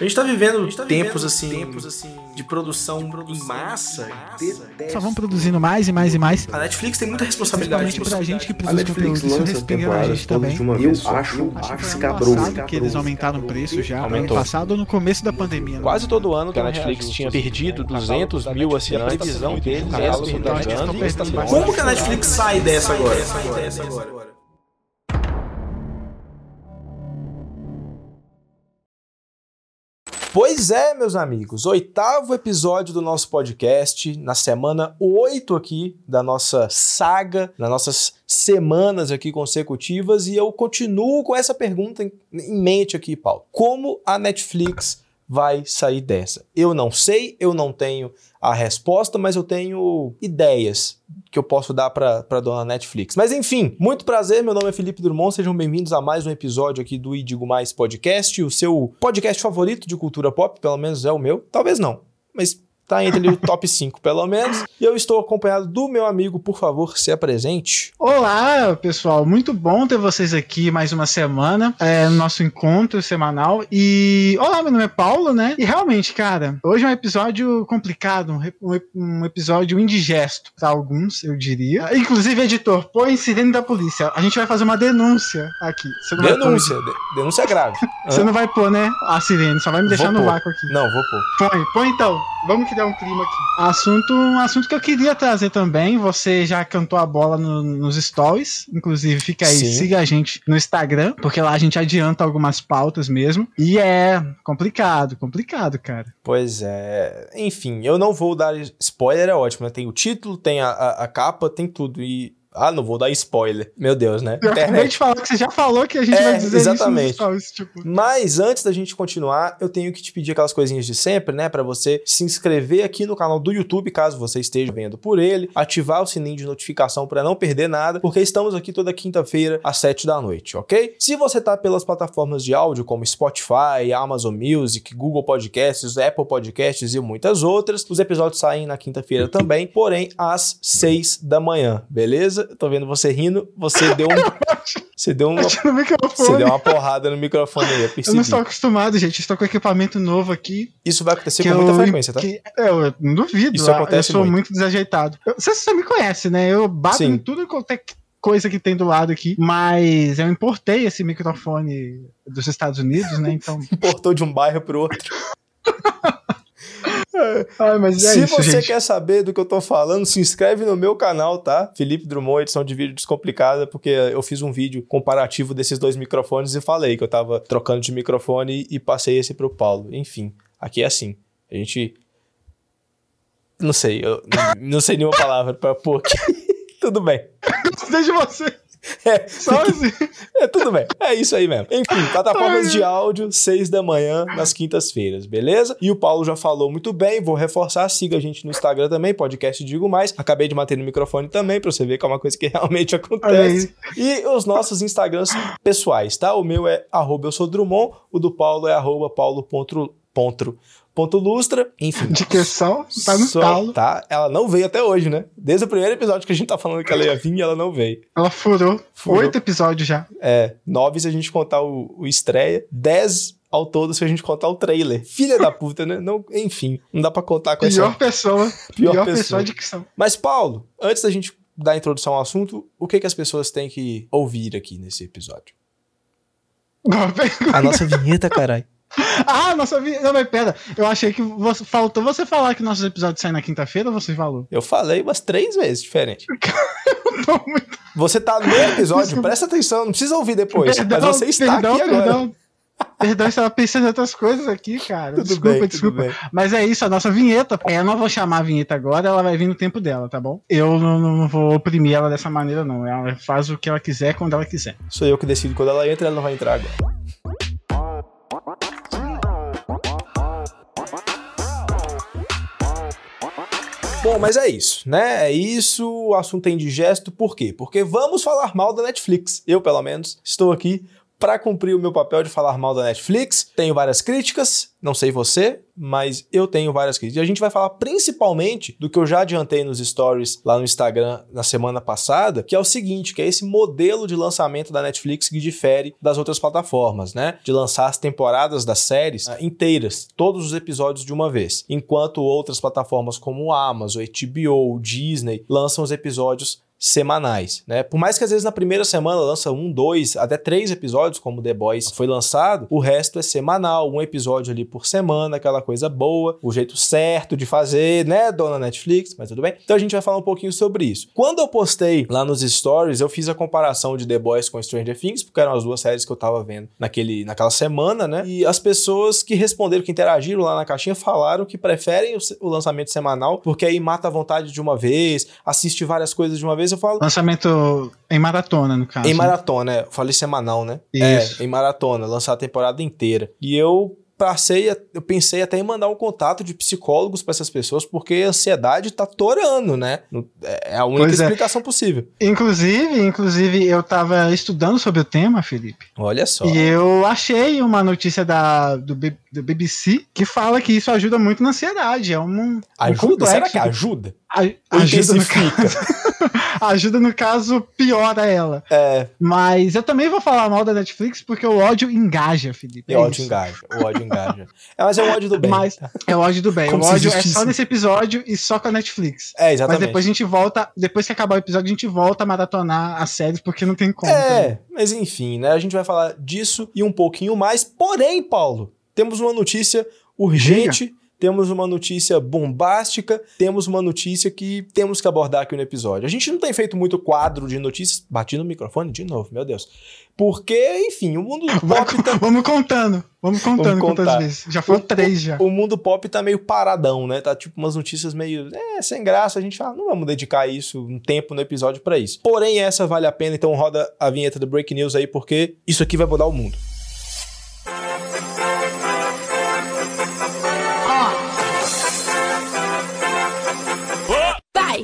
A gente tá vivendo tá tempos, assim, tempos assim de produção, produção em massa. Só vão produzindo mais e mais e mais. A Netflix tem muita responsabilidade. pra gente que produz conteúdo, isso respinga a gente também. De uma eu acho, acho, acho que escabrou. passado que eles aumentaram o preço já. Aumentou. Ano passado ou no começo da pandemia. Né? Quase todo ano que a Netflix tinha perdido 200 mil assinantes. A previsão deles Como que a Netflix sai dessa agora? Pois é, meus amigos, oitavo episódio do nosso podcast, na semana 8 aqui da nossa saga, nas nossas semanas aqui consecutivas, e eu continuo com essa pergunta em mente aqui, Paulo. Como a Netflix vai sair dessa? Eu não sei, eu não tenho a resposta, mas eu tenho ideias que eu posso dar para dona Netflix. Mas enfim, muito prazer, meu nome é Felipe Drummond, sejam bem-vindos a mais um episódio aqui do Idigo Mais Podcast, o seu podcast favorito de cultura pop, pelo menos é o meu. Talvez não, mas tá entre o top 5 pelo menos. E eu estou acompanhado do meu amigo, por favor, se apresente. Olá, pessoal, muito bom ter vocês aqui mais uma semana, é, no nosso encontro semanal. E olá, meu nome é Paulo, né? E realmente, cara, hoje é um episódio complicado, um, um episódio indigesto para alguns, eu diria. Inclusive, editor, põe sirene da polícia. A gente vai fazer uma denúncia aqui. denúncia, denúncia grave. Você não vai pôr, né? A sirene, só vai me deixar vou no pôr. vácuo aqui. Não, vou pôr. Põe, põe então. Vamos criar um clima aqui. Assunto, um assunto que eu queria trazer também. Você já cantou a bola no, nos stories. Inclusive, fica aí, Sim. siga a gente no Instagram, porque lá a gente adianta algumas pautas mesmo. E é complicado, complicado, cara. Pois é. Enfim, eu não vou dar spoiler, é ótimo, né? Tem o título, tem a, a, a capa, tem tudo. E ah, não vou dar spoiler. Meu Deus, né? Eu acabei de falar que você já falou que a gente é, vai dizer exatamente. isso. Exatamente. Tipo... Mas antes da gente continuar, eu tenho que te pedir aquelas coisinhas de sempre, né? Para você se inscrever aqui no canal do YouTube, caso você esteja vendo por ele, ativar o sininho de notificação para não perder nada, porque estamos aqui toda quinta-feira às 7 da noite, ok? Se você tá pelas plataformas de áudio como Spotify, Amazon Music, Google Podcasts, Apple Podcasts e muitas outras, os episódios saem na quinta-feira também, porém às 6 da manhã, beleza? Tô vendo você rindo. Você deu um. Você deu, uma, você deu uma porrada no microfone aí, eu Eu não estou acostumado, gente. Estou com equipamento novo aqui. Isso vai acontecer com muita frequência, tá? Que, eu não duvido. Isso acontece Eu sou muito, muito desajeitado. você, você me conhece, né? Eu bato Sim. em tudo quanto é coisa que tem do lado aqui, mas eu importei esse microfone dos Estados Unidos, né? Então. Importou de um bairro pro outro. Ai, é se isso, você gente. quer saber do que eu tô falando, se inscreve no meu canal, tá? Felipe Drummond, edição de vídeo descomplicada, porque eu fiz um vídeo comparativo desses dois microfones e falei que eu tava trocando de microfone e passei esse pro Paulo. Enfim, aqui é assim. A gente. Não sei, eu não sei nenhuma palavra pra pôr aqui. Tudo bem. Gostei de você. É, Só assim. É, tudo bem. É isso aí mesmo. Enfim, plataformas de áudio, seis da manhã, nas quintas-feiras, beleza? E o Paulo já falou muito bem, vou reforçar, siga a gente no Instagram também, podcast Digo Mais. Acabei de manter no microfone também, pra você ver que é uma coisa que realmente acontece. E os nossos Instagrams pessoais, tá? O meu é arroba eu sou Drummond, o do Paulo é arroba paulo.pontro ponto lustra, enfim. De questão, tá no só, talo. Tá, ela não veio até hoje, né? Desde o primeiro episódio que a gente tá falando que ela ia vir, ela não veio. Ela furou. furou. Oito episódios já. É, nove se a gente contar o, o estreia, dez ao todo se a gente contar o trailer. Filha da puta, né? Não, enfim, não dá pra contar com pior essa... Pessoa, pior, pior pessoa. pessoa de dicção. Mas, Paulo, antes da gente dar a introdução ao assunto, o que, que as pessoas têm que ouvir aqui nesse episódio? a nossa vinheta, caralho. ah, nossa vida. Não, mas pera. Eu achei que você, faltou você falar que nossos episódios saem na quinta-feira ou você falou? Eu falei umas três vezes diferente. muito... Você tá no episódio, Desculpa. presta atenção, não precisa ouvir depois. Perdão, mas você está perdão, aqui agora. Perdão. Perdão, estava pensando em outras coisas aqui, cara. Tudo desculpa, bem, desculpa. Mas é isso, a nossa vinheta. Eu não vou chamar a vinheta agora, ela vai vir no tempo dela, tá bom? Eu não, não vou oprimir ela dessa maneira, não. Ela faz o que ela quiser quando ela quiser. Sou eu que decido quando ela entra, ela não vai entrar agora. Bom, mas é isso, né? É isso, o assunto é indigesto, por quê? Porque vamos falar mal da Netflix. Eu, pelo menos, estou aqui para cumprir o meu papel de falar mal da Netflix. Tenho várias críticas, não sei você, mas eu tenho várias críticas. E a gente vai falar principalmente do que eu já adiantei nos stories lá no Instagram na semana passada, que é o seguinte, que é esse modelo de lançamento da Netflix que difere das outras plataformas, né? De lançar as temporadas das séries uh, inteiras, todos os episódios de uma vez, enquanto outras plataformas como Amazon, HBO, Disney lançam os episódios semanais, né? Por mais que às vezes na primeira semana lança um, dois, até três episódios, como The Boys foi lançado, o resto é semanal, um episódio ali por semana, aquela coisa boa, o jeito certo de fazer, né, dona Netflix, mas tudo bem. Então a gente vai falar um pouquinho sobre isso. Quando eu postei lá nos stories, eu fiz a comparação de The Boys com Stranger Things, porque eram as duas séries que eu tava vendo naquele, naquela semana, né? E as pessoas que responderam, que interagiram lá na caixinha, falaram que preferem o, o lançamento semanal, porque aí mata a vontade de uma vez, assiste várias coisas de uma vez eu falo. Lançamento em maratona, no caso. Em maratona, é. Eu falei semanal, né? Isso. É, em maratona, lançar a temporada inteira. E eu passei, eu pensei até em mandar um contato de psicólogos para essas pessoas, porque a ansiedade tá torando, né? É a única pois é. explicação é. possível. Inclusive, inclusive, eu tava estudando sobre o tema, Felipe. Olha só. E eu achei uma notícia da, do, do BBC que fala que isso ajuda muito na ansiedade. É um. Ajuda? Um Será que ajuda? A, ajuda no caso. ajuda no caso, piora ela. É. Mas eu também vou falar mal da Netflix porque o ódio engaja, Felipe. É o ódio engaja. O ódio engaja. É, mas é o ódio do bem. Mas é o ódio do bem. Como o ódio é só nesse episódio e só com a Netflix. É, exatamente. Mas depois a gente volta, depois que acabar o episódio, a gente volta a maratonar as séries porque não tem como. É, também. mas enfim, né? A gente vai falar disso e um pouquinho mais. Porém, Paulo, temos uma notícia urgente. Diga temos uma notícia bombástica, temos uma notícia que temos que abordar aqui no episódio. A gente não tem feito muito quadro de notícias. Bati no microfone de novo, meu Deus. Porque, enfim, o mundo pop tá... Vamos contando. Vamos contando vamos quantas vezes. Já foram três já. O mundo pop tá meio paradão, né? Tá tipo umas notícias meio. É, sem graça. A gente fala, não vamos dedicar isso, um tempo no episódio para isso. Porém, essa vale a pena, então roda a vinheta do Break News aí, porque isso aqui vai mudar o mundo.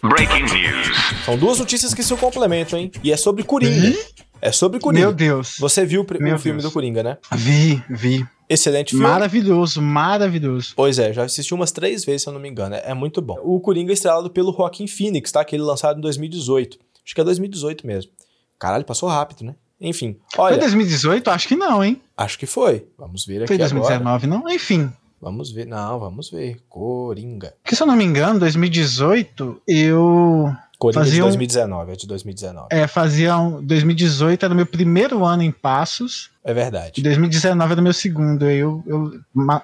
Breaking News. São duas notícias que se complementam, hein? E é sobre Coringa. É sobre Coringa. Meu Deus. Você viu o, Meu filme Deus. do Coringa, né? Vi, vi. Excelente filme. Maravilhoso, maravilhoso. Pois é, já assisti umas três vezes, se eu não me engano. É, é muito bom. O Coringa é estrelado pelo Joaquim Phoenix, tá? Que ele lançado em 2018. Acho que é 2018 mesmo. Caralho, passou rápido, né? Enfim. Olha, foi 2018? Acho que não, hein? Acho que foi. Vamos ver aqui Foi 2019, agora. não? Enfim. Vamos ver. Não, vamos ver. Coringa. Porque se eu não me engano, 2018 eu. Coringa fazia de 2019, é de 2019. É, fazia um, 2018 era meu primeiro ano em Passos. É verdade. E 2019 era meu segundo, aí eu, eu,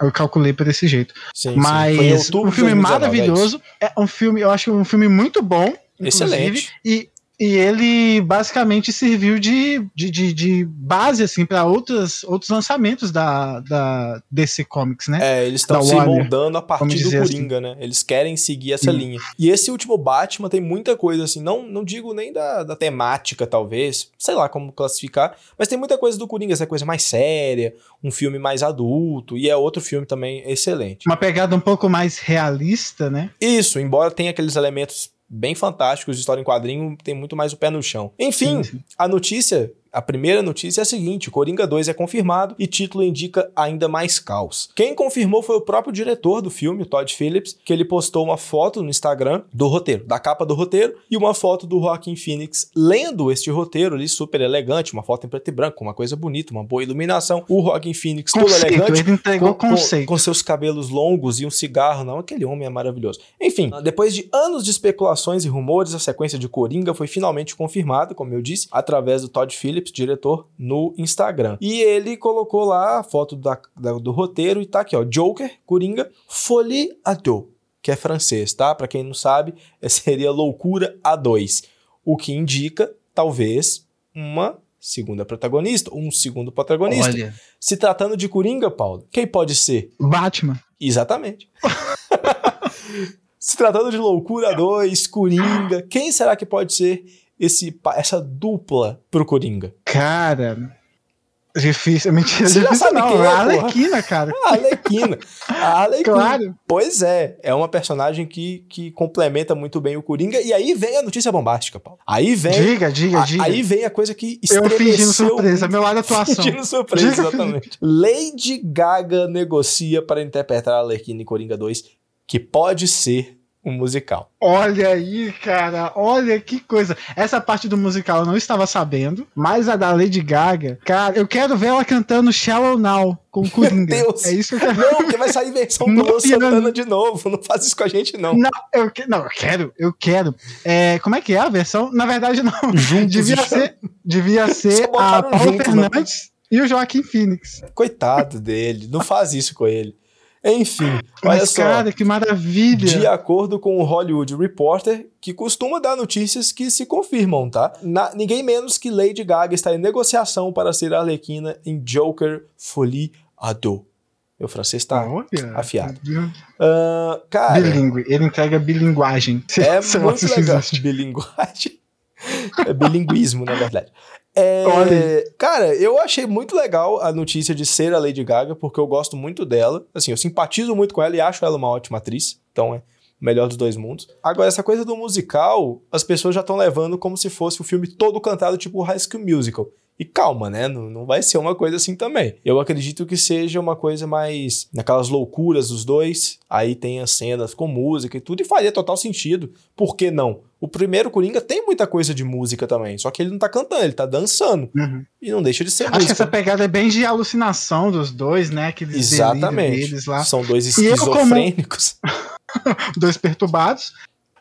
eu calculei por esse jeito. Sim, Mas sim. um filme 2019, maravilhoso. É, é um filme, eu acho um filme muito bom. Excelente. E e ele basicamente serviu de, de, de, de base assim para outros, outros lançamentos da, da DC Comics, né? É, eles estão se Warner, moldando a partir do Coringa, assim. né? Eles querem seguir essa Sim. linha. E esse último Batman tem muita coisa assim, não, não digo nem da, da temática, talvez, sei lá como classificar, mas tem muita coisa do Coringa, essa coisa mais séria, um filme mais adulto, e é outro filme também excelente. Uma pegada um pouco mais realista, né? Isso, embora tenha aqueles elementos bem fantásticos de história em quadrinho, tem muito mais o pé no chão. Enfim, sim, sim. a notícia a primeira notícia é a seguinte: Coringa 2 é confirmado e título indica ainda mais caos. Quem confirmou foi o próprio diretor do filme, Todd Phillips, que ele postou uma foto no Instagram do roteiro, da capa do roteiro, e uma foto do Joaquin Phoenix lendo este roteiro ali, super elegante, uma foto em preto e branco, uma coisa bonita, uma boa iluminação. O Joaquin Phoenix conceito, todo elegante, ele entregou com, conceito. Com, com seus cabelos longos e um cigarro. Não, aquele homem é maravilhoso. Enfim, depois de anos de especulações e rumores, a sequência de Coringa foi finalmente confirmada, como eu disse, através do Todd Phillips Phillips, diretor, no Instagram. E ele colocou lá a foto da, da, do roteiro e tá aqui, ó, Joker, Coringa, Folie à deux, que é francês, tá? Para quem não sabe, seria Loucura a 2, o que indica, talvez, uma segunda protagonista, um segundo protagonista. Olha. Se tratando de Coringa, Paulo, quem pode ser? Batman. Exatamente. Se tratando de Loucura 2, Coringa, quem será que pode ser esse, essa dupla pro Coringa? Cara, Difícil, mentira. Você já difícil sabe não. quem é, a porra. Arlequina, cara. A Arlequina. A Arlequina. Claro. Pois é, é uma personagem que, que complementa muito bem o Coringa. E aí vem a notícia bombástica, Paulo. Aí vem. Diga, diga, a- diga. Aí vem a coisa que eu fingindo estremeceu surpresa, meu lado atuação. Fingindo surpresa, Diga. exatamente. Lady Gaga negocia para interpretar a Arlequina em Coringa 2, que pode ser um musical. Olha aí, cara, olha que coisa. Essa parte do musical eu não estava sabendo, mas a da Lady Gaga, cara, eu quero ver ela cantando Shallow Now com o Coringa. Deus. É isso que eu quero. Não, porque vai sair versão do Não, Luan Santana de novo. Não faz isso com a gente, não. Não, eu, que- não, eu quero, eu quero. É, como é que é a versão? Na verdade, não. Juntos devia e ser, devia ser a Paula junto, né? Fernandes e o Joaquim Phoenix. Coitado dele. Não faz isso com ele. Enfim, olha Mas, só. cara, que maravilha. De acordo com o Hollywood Reporter, que costuma dar notícias que se confirmam, tá? Na- ninguém menos que Lady Gaga está em negociação para ser a Arlequina em Joker Folie à Deux. Meu francês tá Olha. afiado. Ah, cara, Bilingue, ele entrega bilinguagem. é muito legal. Bilinguagem. É bilinguismo, na verdade. É, cara, eu achei muito legal a notícia de ser a Lady Gaga, porque eu gosto muito dela. Assim, eu simpatizo muito com ela e acho ela uma ótima atriz. Então é o melhor dos dois mundos. Agora, essa coisa do musical, as pessoas já estão levando como se fosse o filme todo cantado, tipo High School Musical. E calma, né? Não, não vai ser uma coisa assim também. Eu acredito que seja uma coisa mais naquelas loucuras dos dois. Aí tem as cenas com música e tudo, e faria total sentido. Por que não? O primeiro Coringa tem muita coisa de música também, só que ele não tá cantando, ele tá dançando. Uhum. E não deixa de ser Acho que música. essa pegada é bem de alucinação dos dois, né? Aqueles Exatamente. deles lá. São dois E eu, como- esquizofrênicos. dois perturbados.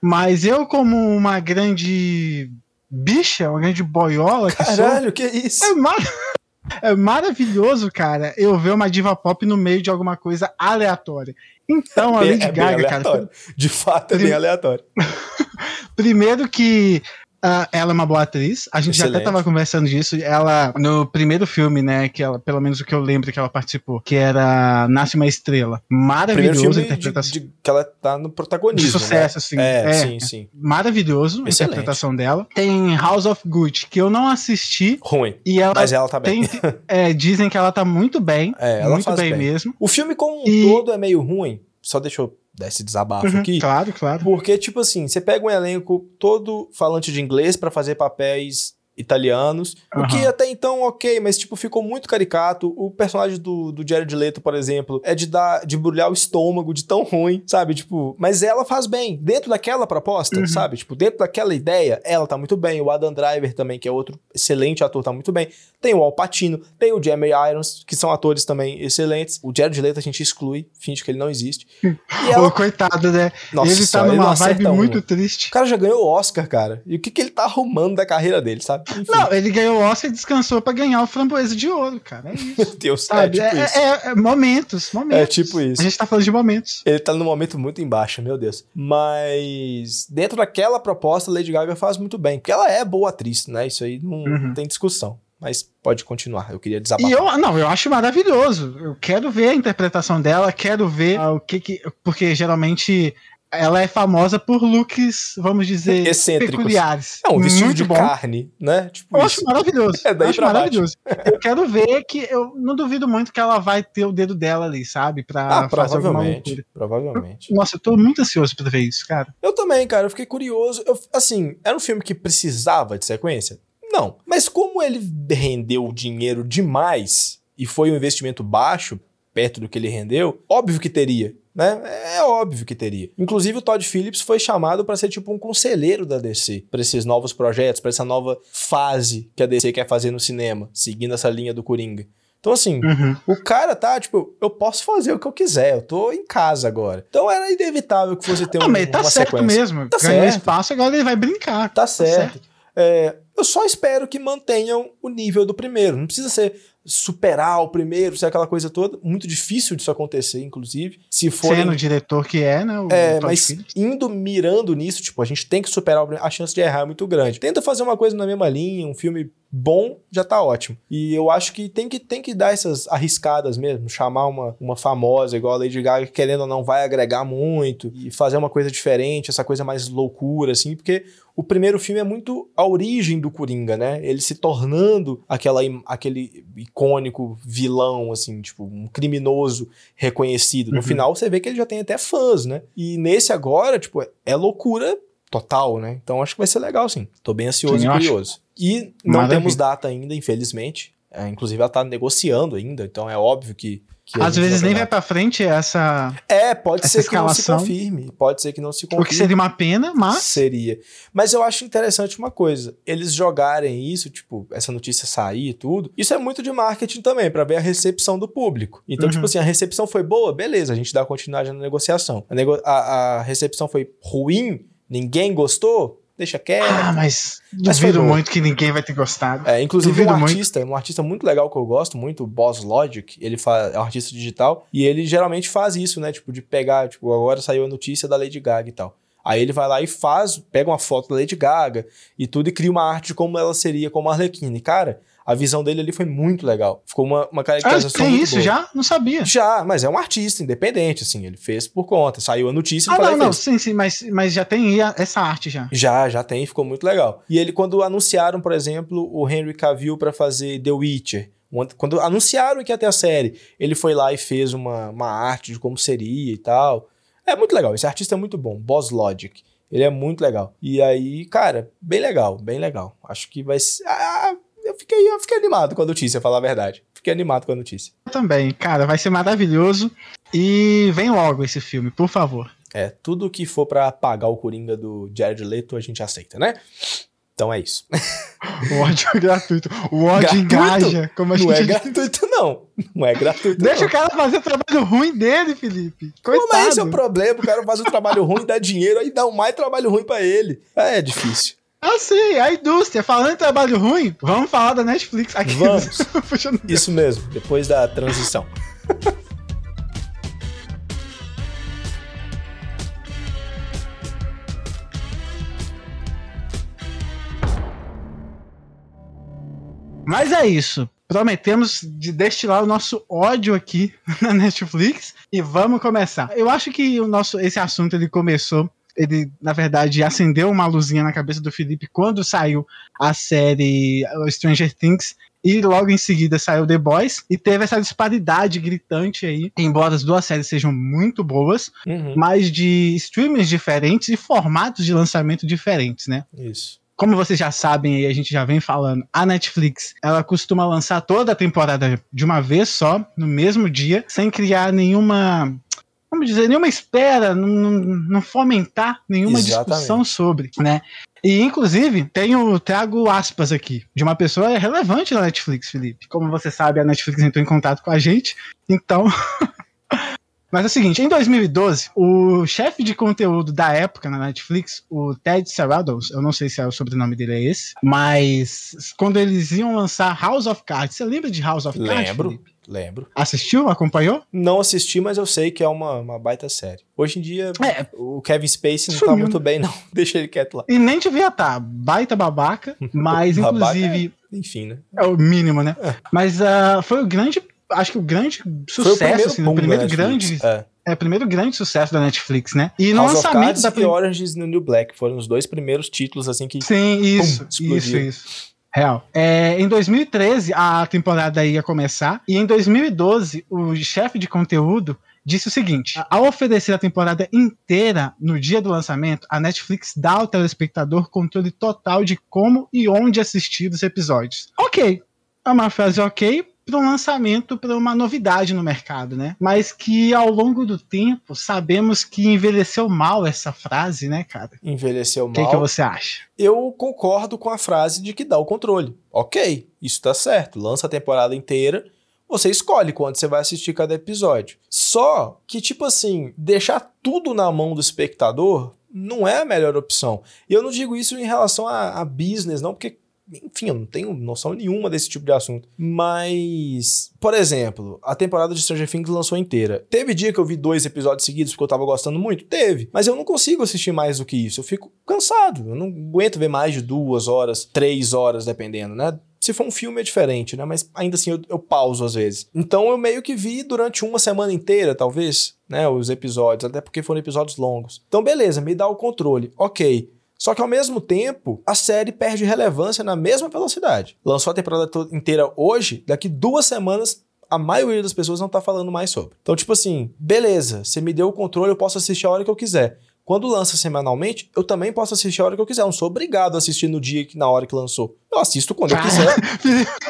Mas eu, como uma grande bicha, uma grande boiola que sou, Caralho, que isso? é, mar- é maravilhoso, cara, eu ver uma diva pop no meio de alguma coisa aleatória. Então, a Bem- Lady é Gaga, cara. De fato, é bem aleatório. primeiro que ah, ela é uma boa atriz. A gente já Excelente. até tava conversando disso. Ela, no primeiro filme, né, que ela, pelo menos o que eu lembro que ela participou, que era Nasce uma Estrela. Maravilhoso a de, interpretação. de- que ela tá no De protagonismo. sucesso, assim. Né? É, É, sim, sim. Maravilhoso a Excelente. interpretação dela. Tem House of Gucci, que eu não assisti. Ruim. E ela Mas ela tá bem. tem. é, dizem que ela tá muito bem. É, ela muito bem, bem. mesmo. O filme como um E- todo é meio ruim. Só deixa eu dar esse desabafo Uhum, aqui. Claro, claro. Porque, tipo assim, você pega um elenco todo falante de inglês pra fazer papéis italianos, o que até então ok, mas tipo ficou muito caricato. O personagem do, do Jared Leto, por exemplo, é de dar de brulhar o estômago de tão ruim, sabe? Tipo, mas ela faz bem dentro daquela proposta, Uhum. sabe? Tipo, dentro daquela ideia, ela tá muito bem. O Adam Driver também, que é outro excelente ator, tá muito bem. Tem o Al Pacino, tem o Jeremy Irons, que são atores também excelentes. O Jared Leto a gente exclui, finge que ele não existe. E ela Ô, coitado, né? nossa, ele tá senhora, numa não vibe muito uma. triste. O cara já ganhou o Oscar, cara. E o que, que ele tá arrumando da carreira dele, sabe? Enfim, Não, ele ganhou o Oscar e descansou pra ganhar o framboesa de ouro, cara. É isso. meu Deus, Sabe? é tipo É, isso. é- é momentos, momentos. É tipo isso. A gente tá falando de momentos. Ele tá num momento muito embaixo, meu Deus. Mas dentro daquela proposta, Lady Gaga faz muito bem. Porque ela é boa atriz, né? Isso aí não Uhum. tem discussão. Mas pode continuar. Eu queria E desabafar. eu, não, eu acho maravilhoso. Eu quero ver a interpretação dela, quero ver ah, o que que. Porque geralmente ela é famosa por looks, vamos dizer, Excêntricos. peculiares. É um vestido Muito de bom. carne, né? Tipo Eu isso. acho maravilhoso. É daí eu acho baixo. maravilhoso. Eu quero ver que eu não duvido muito que ela vai ter o dedo dela ali, sabe? Pra Ah, fazer alguma provavelmente. loucura. Provavelmente. Nossa, eu tô muito ansioso pra ver isso, cara. Eu também, cara. Eu fiquei curioso. Eu- assim, era um filme que precisava de sequência? Não. Mas como ele rendeu dinheiro demais e foi um investimento baixo, perto do que ele rendeu, óbvio que teria. Né? É óbvio que teria. Inclusive, o Todd Phillips foi chamado para ser tipo um conselheiro da DC, para esses novos projetos, para essa nova fase que a DC quer fazer no cinema, seguindo essa linha do Coringa. Então, assim, Uhum. o cara tá, tipo, eu posso fazer o que eu quiser, eu tô em casa agora. Então era inevitável que fosse ter um, mas tá uma certo sequência. mesmo. Tá Ganhou certo. espaço, agora ele vai brincar. Tá certo. É, eu só espero que mantenham o nível do primeiro. Não precisa ser superar o primeiro, ser aquela coisa toda. Muito difícil disso acontecer, inclusive. Se for. Sendo o diretor que é, né? É, mas Phillips. indo mirando nisso, tipo, a gente tem que superar o primeiro, a chance de errar é muito grande. Tenta fazer uma coisa na mesma linha, um filme bom já tá ótimo. E eu acho que tem que, tem que dar essas arriscadas mesmo, chamar uma, uma famosa igual a Lady Gaga, que querendo ou não vai agregar muito e fazer uma coisa diferente, essa coisa mais loucura, assim, porque o primeiro filme é muito a origem do Coringa, né? Ele se tornando aquela, aquele icônico vilão, assim, tipo, um criminoso reconhecido. No uhum. final, você vê que ele já tem até fãs, né? E nesse agora, tipo, é loucura total, né? Então acho que vai ser legal, sim. Tô bem ansioso sim, e curioso. Acho. E não Maravilha. temos data ainda, infelizmente. É, inclusive, ela tá negociando ainda, então é óbvio que. que Às vezes nem vai para frente essa. É, pode ser escalação. que não se confirme. Pode ser que não se confirme. O que seria uma pena, mas. Seria. Mas eu acho interessante uma coisa: eles jogarem isso, tipo, essa notícia sair e tudo. Isso é muito de marketing também, para ver a recepção do público. Então, uhum. tipo assim, a recepção foi boa, beleza, a gente dá continuidade na negociação. A, nego a, a recepção foi ruim, ninguém gostou, deixa quieto. Ah, mas duvido muito que ninguém vai ter gostado. É, inclusive duvido um artista, muito. um artista muito legal que eu gosto muito, Boss Logic, ele faz, é um artista digital, e ele geralmente faz isso, né, tipo, de pegar, tipo, agora saiu a notícia da Lady Gaga e tal. Aí ele vai lá e faz, pega uma foto da Lady Gaga e tudo e cria uma arte de como ela seria como Arlequina. E, cara, a visão dele ali foi muito legal. Ficou uma, uma caracterização. Ah, tem isso boa. já? Não sabia. Já, mas é um artista independente, assim. Ele fez por conta. Saiu a notícia e Ah, não, não, sim, sim, mas, mas já tem essa arte já. Já, já tem, ficou muito legal. E ele, quando anunciaram, por exemplo, o Henry Cavill para fazer The Witcher. Quando anunciaram que ia ter a série, ele foi lá e fez uma, uma arte de como seria e tal. É muito legal. Esse artista é muito bom. Boss Logic. Ele é muito legal. E aí, cara, bem legal, bem legal. Acho que vai ser. Ah, eu fiquei, eu fiquei animado com a notícia, falar a verdade. Fiquei animado com a notícia. Eu também, cara, vai ser maravilhoso. E vem logo esse filme, por favor. É, tudo que for para apagar o Coringa do Jared Leto, a gente aceita, né? Então é isso. O ódio é gratuito. O ódio gratuito? engaja. Como a não é gratuito, não. Não é gratuito. Deixa não. o cara fazer o trabalho ruim dele, Felipe. Coitado. Mas esse é o problema. O cara faz o trabalho ruim, dá dinheiro, aí dá um mais trabalho ruim para ele. É difícil. Ah, sim, a indústria. Falando em trabalho ruim, vamos falar da Netflix aqui. Vamos. Isso mesmo, depois da transição. Mas é isso. Prometemos de destilar o nosso ódio aqui na Netflix e vamos começar. Eu acho que o nosso esse assunto ele começou ele, na verdade, acendeu uma luzinha na cabeça do Felipe quando saiu a série Stranger Things. E logo em seguida saiu The Boys e teve essa disparidade gritante aí, embora as duas séries sejam muito boas, uhum. mas de streamings diferentes e formatos de lançamento diferentes, né? Isso. Como vocês já sabem e a gente já vem falando, a Netflix ela costuma lançar toda a temporada de uma vez só, no mesmo dia, sem criar nenhuma vamos dizer, nenhuma espera, não, não fomentar nenhuma Exatamente. discussão sobre, né? E, inclusive, tenho, trago aspas aqui de uma pessoa relevante na Netflix, Felipe. Como você sabe, a Netflix entrou em contato com a gente, então. Mas é o seguinte, em 2012, o chefe de conteúdo da época na Netflix, o Ted Sarandos, eu não sei se é o sobrenome dele é esse, mas quando eles iam lançar House of Cards, você lembra de House of Cards? Lembro. Felipe? Lembro. Assistiu? Acompanhou? Não assisti, mas eu sei que é uma, uma baita série. Hoje em dia, é, o Kevin Spacey não tá sumiu. tá muito bem, não. Deixa ele quieto lá. E nem devia estar. Tá. Baita babaca, mas inclusive. É, enfim, né? É o mínimo, né? É. Mas uh, foi o grande. Acho que o grande sucesso, foi o primeiro, assim, o primeiro grande. É. É o primeiro grande sucesso da Netflix, né? E no House lançamento da. E Orange is the New Black foram os dois primeiros títulos, assim, que. Sim, isso. Pum, isso, isso. Real. É, em 2013, a temporada ia começar, e em 2012, o chefe de conteúdo disse o seguinte: ao oferecer a temporada inteira no dia do lançamento, a Netflix dá ao telespectador controle total de como e onde assistir os episódios. Ok. É uma frase ok, para um lançamento, para uma novidade no mercado, né? Mas que ao longo do tempo sabemos que envelheceu mal essa frase, né, cara? Envelheceu mal. O que, que você acha? Eu concordo com a frase de que dá o controle. Ok, isso tá certo. Lança a temporada inteira. Você escolhe quando você vai assistir cada episódio. Só que, tipo assim, deixar tudo na mão do espectador não é a melhor opção. E eu não digo isso em relação a, a business, não, porque enfim, eu não tenho noção nenhuma desse tipo de assunto. Mas, por exemplo, a temporada de Stranger Things lançou inteira. Teve dia que eu vi dois episódios seguidos porque eu tava gostando muito? Teve. Mas eu não consigo assistir mais do que isso. Eu fico cansado. Eu não aguento ver mais de duas horas, três horas, dependendo, né? Se for um filme é diferente, né? Mas ainda assim eu, eu pauso às vezes. Então eu meio que vi durante uma semana inteira, talvez, né? Os episódios, até porque foram episódios longos. Então, beleza, me dá o controle. Ok. Só que ao mesmo tempo, a série perde relevância na mesma velocidade. Lançou a temporada inteira hoje, daqui duas semanas a maioria das pessoas não tá falando mais sobre. Então, tipo assim, beleza, você me deu o controle, eu posso assistir a hora que eu quiser. Quando lança semanalmente, eu também posso assistir a hora que eu quiser. Eu não sou obrigado a assistir no dia que na hora que lançou. Eu assisto quando eu quiser.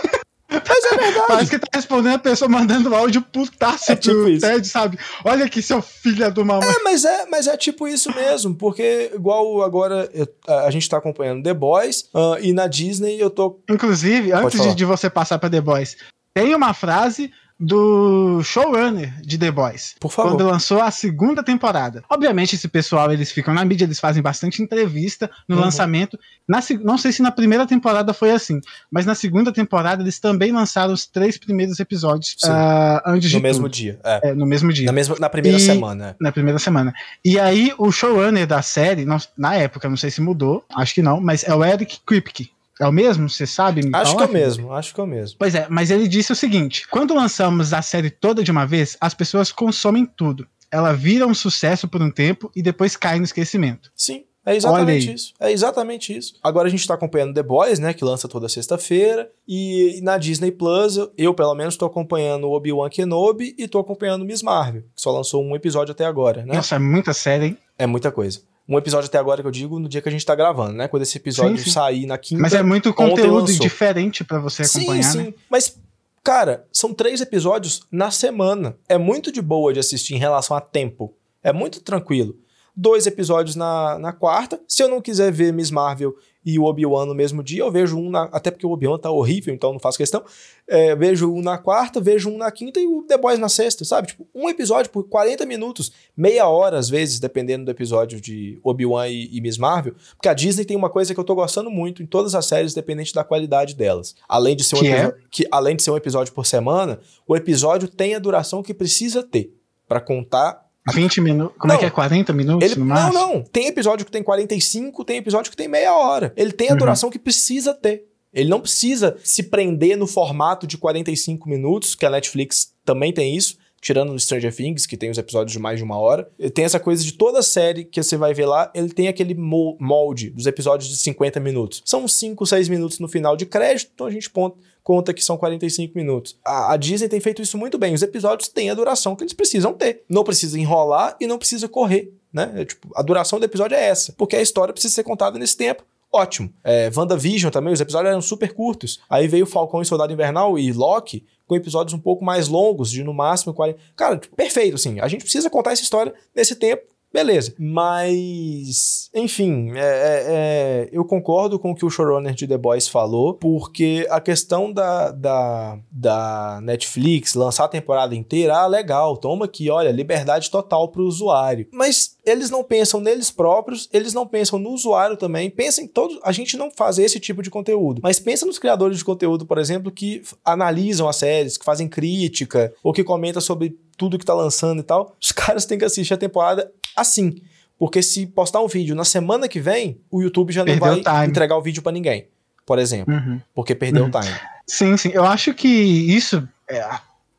Mas é verdade. Parece que tá respondendo a pessoa mandando áudio putaço é tipo pro isso. TED, sabe? Olha aqui, seu filho do mamãe. É, mas é, mas é tipo isso mesmo, porque igual agora eu, a, a, gente tá acompanhando The Boys uh, e na Disney eu tô. Inclusive, Pode antes de, de, você passar pra The Boys, tem uma frase do showrunner de The Boys. Por favor. Quando lançou a segunda temporada. Obviamente, esse pessoal, eles ficam na mídia, eles fazem bastante entrevista no uhum. lançamento. Na, não sei se na primeira temporada foi assim, mas na segunda temporada eles também lançaram os três primeiros episódios uh, antes no de. No mesmo dia. É. é. no mesmo dia. Na, mesma, na primeira e, semana. É. Na primeira semana. E aí, o showrunner da série, não, na época, não sei se mudou, acho que não, mas é o Eric Kripke. É o mesmo? Você sabe? Me acho falar? que é o mesmo, acho que é o mesmo. Pois é, mas ele disse o seguinte: quando lançamos a série toda de uma vez, as pessoas consomem tudo. Ela vira um sucesso por um tempo e depois cai no esquecimento. Sim. É exatamente isso. É exatamente isso. Agora a gente tá acompanhando The Boys, né? Que lança toda sexta-feira. E na Disney Plus, eu pelo menos tô acompanhando Obi-Wan Kenobi e tô acompanhando Miss Marvel, que só lançou um episódio até agora, né? Nossa, é muita série, hein? É muita coisa um episódio até agora que eu digo no dia que a gente tá gravando, né? Quando esse episódio sim, sim. sair na quinta. Mas é muito conteúdo diferente para você acompanhar. Sim, sim. Né? Mas, cara, são três episódios na semana. É muito de boa de assistir em relação a tempo. É muito tranquilo. Dois episódios na, na quarta. Se eu não quiser ver Miss Marvel e o Obi-Wan no mesmo dia. Eu vejo um na, até porque o Obi-Wan tá horrível, então não faço questão. É, vejo um na quarta, vejo um na quinta e o The Boys na sexta, sabe? Tipo, um episódio por 40 minutos, meia hora às vezes, dependendo do episódio de Obi-Wan e, e, Miss Marvel. Porque a Disney tem uma coisa que eu tô gostando muito em todas as séries, dependente da qualidade delas. Além de ser um, que é? que, além de ser um episódio por semana, o episódio tem a duração que precisa ter para contar 20 minutos. Como não, é que é? 40 minutos ele, no máximo? Não, não. Tem episódio que tem 45, tem episódio que tem meia hora. Ele tem a uhum. duração que precisa ter. Ele não precisa se prender no formato de 45 minutos, que a Netflix também tem isso, tirando no Stranger Things, que tem os episódios de mais de uma hora. Tem essa coisa de toda série que você vai ver lá, ele tem aquele molde dos episódios de 50 minutos. São 5, 6 minutos no final de crédito, então a gente ponta conta que são 45 minutos. A, a, Disney tem feito isso muito bem. Os episódios têm a duração que eles precisam ter. Não precisa enrolar e não precisa correr. Né? É, tipo, a duração do episódio é essa, porque a história precisa ser contada nesse tempo. Ótimo. É, WandaVision também, os episódios eram super curtos. Aí veio Falcão e Soldado Invernal e Loki com episódios um pouco mais longos, de no máximo 40. Cara, perfeito, assim. A gente precisa contar essa história nesse tempo Beleza. Mas, enfim, é, é, é, eu concordo com o que o showrunner de The Boys falou, porque a questão da, da, da Netflix lançar a temporada inteira, ah, legal, toma aqui, olha, liberdade total para o usuário. Mas eles não pensam neles próprios, eles não pensam no usuário também, pensam em todos. A gente não faz esse tipo de conteúdo, mas pensa nos criadores de conteúdo, por exemplo, que analisam as séries, que fazem crítica, ou que comentam sobre tudo que tá lançando e tal. Os caras têm que assistir a temporada assim. Porque se postar um vídeo na semana que vem, o YouTube já não perdeu vai entregar o vídeo para ninguém, por exemplo. Uhum. Porque perdeu uhum. o time. Sim, sim. Eu acho que isso. É,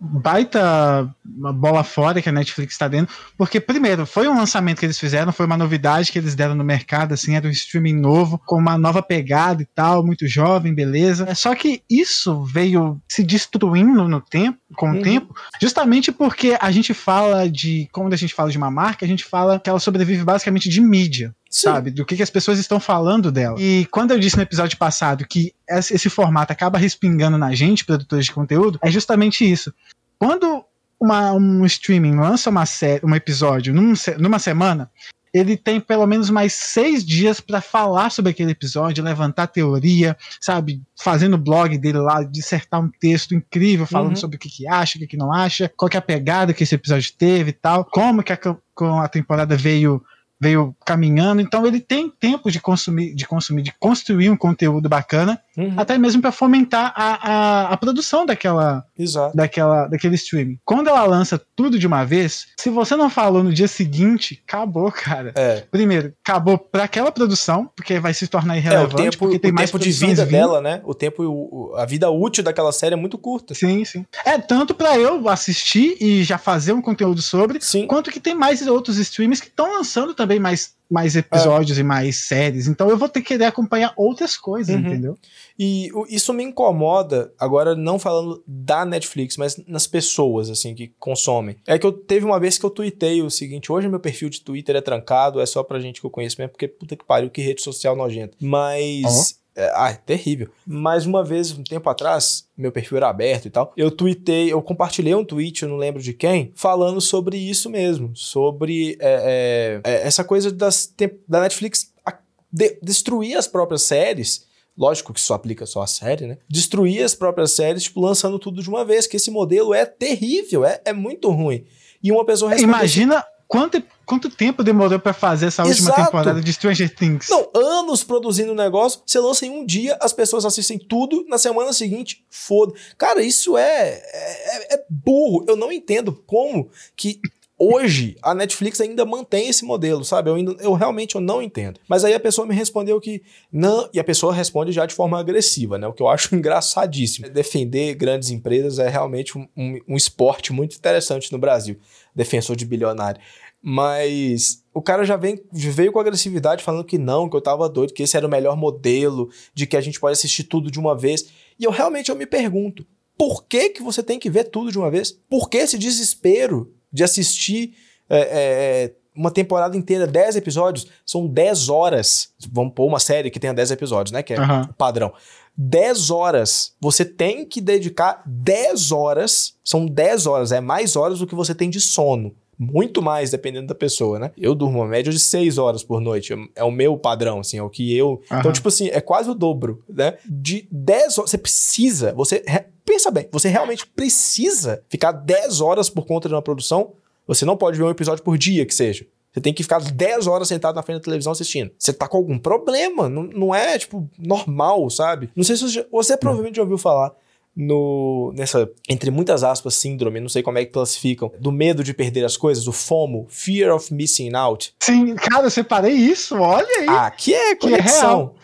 baita bola fora que a Netflix está dando, porque primeiro, foi um lançamento que eles fizeram, foi uma novidade que eles deram no mercado, assim, era um streaming novo, com uma nova pegada e tal, muito jovem, beleza. É só que isso veio se destruindo no tempo, com o uhum. tempo, justamente porque a gente fala de, quando a gente fala de uma marca, a gente fala que ela sobrevive basicamente de mídia. Sim. sabe? Do que, que, as pessoas estão falando dela. E quando eu disse no episódio passado que esse, formato acaba respingando na gente, produtores de conteúdo, é justamente isso. Quando uma, um streaming lança uma série, um episódio num, numa semana, ele tem pelo menos mais seis dias para falar sobre aquele episódio, levantar teoria, sabe? Fazendo o blog dele lá, dissertar um texto incrível, falando uhum. sobre o que, que acha, o que, que não acha, qual que é a pegada que esse episódio teve e tal, como que a, a temporada veio veio caminhando, então ele tem tempo de consumir, de consumir, de construir um conteúdo bacana uhum. até mesmo para fomentar a, a, a, produção daquela, Exato. daquela daquele streaming. Quando ela lança tudo de uma vez, se você não falou no dia seguinte, acabou, cara. É. Primeiro, acabou para aquela produção, porque vai se tornar irrelevante, é, o tempo, porque tem o mais tempo de vida vindo. dela, né? O tempo, a vida útil daquela série é muito curta. Sim, sim. É tanto para eu assistir e já fazer um conteúdo sobre, sim. quanto que tem mais outros streams que estão lançando também mais mais episódios é. e mais séries. Então eu vou ter que querer acompanhar outras coisas, uhum. entendeu? E isso me incomoda, agora não falando da Netflix, mas nas pessoas, assim, que consomem. É que eu teve uma vez que eu tuitei o seguinte: hoje meu perfil de Twitter é trancado, é só pra gente que eu conheço mesmo, porque puta que pariu, que rede social nojenta. Mas. É, ah, é terrível. Mas uma vez, um tempo atrás, meu perfil era aberto e tal, eu tuitei, eu compartilhei um tweet, eu não lembro de quem, falando sobre isso mesmo, sobre é, é, é essa coisa das, da Netflix de, destruir as próprias séries. Lógico que isso aplica só a série, né? Destruir as próprias séries, tipo, lançando tudo de uma vez, que esse modelo é terrível, é, é muito ruim. E uma pessoa Imagina quanto, quanto tempo demorou para fazer essa última Exato. temporada de Stranger Things? Não, anos produzindo o um negócio, você lança em um dia, as pessoas assistem tudo, na semana seguinte, foda. Cara, isso é, é, é burro. Eu não entendo como que hoje a Netflix ainda mantém esse modelo, sabe? Eu, ainda, eu realmente eu não entendo. Mas aí a pessoa me respondeu que não, e a pessoa responde já de forma agressiva, né? O que eu acho engraçadíssimo. Defender grandes empresas é realmente um, um, um esporte muito interessante no Brasil. Defensor de bilionário. Mas o cara já vem, veio com agressividade falando que não, que eu tava doido, que esse era o melhor modelo, de que a gente pode assistir tudo de uma vez. E eu realmente eu me pergunto, por que, que você tem que ver tudo de uma vez? Por que esse desespero de assistir é, é, uma temporada inteira, 10 episódios? São 10 horas. Vamos pôr uma série que tenha 10 episódios, né? Que é uhum. o padrão. 10 horas. Você tem que dedicar 10 horas. São 10 horas, é mais horas do que você tem de sono muito mais, dependendo da pessoa, né? Eu durmo uma média de 6 horas por noite. É o meu padrão, assim, é o que eu. Uhum. Então, tipo assim, é quase o dobro, né? De 10 horas. Você precisa, você. Pensa bem, você realmente precisa ficar 10 horas por conta de uma produção. Você não pode ver um episódio por dia, que seja. Você tem que ficar 10 horas sentado na frente da televisão assistindo. Você tá com algum problema. Não, não é, tipo, normal, sabe? Não sei se você, você provavelmente já ouviu falar no nessa entre muitas aspas síndrome, não sei como é que classificam, do medo de perder as coisas, o FOMO, fear of missing out. Sim, cara, eu separei isso, olha aí. Ah, que é conexão.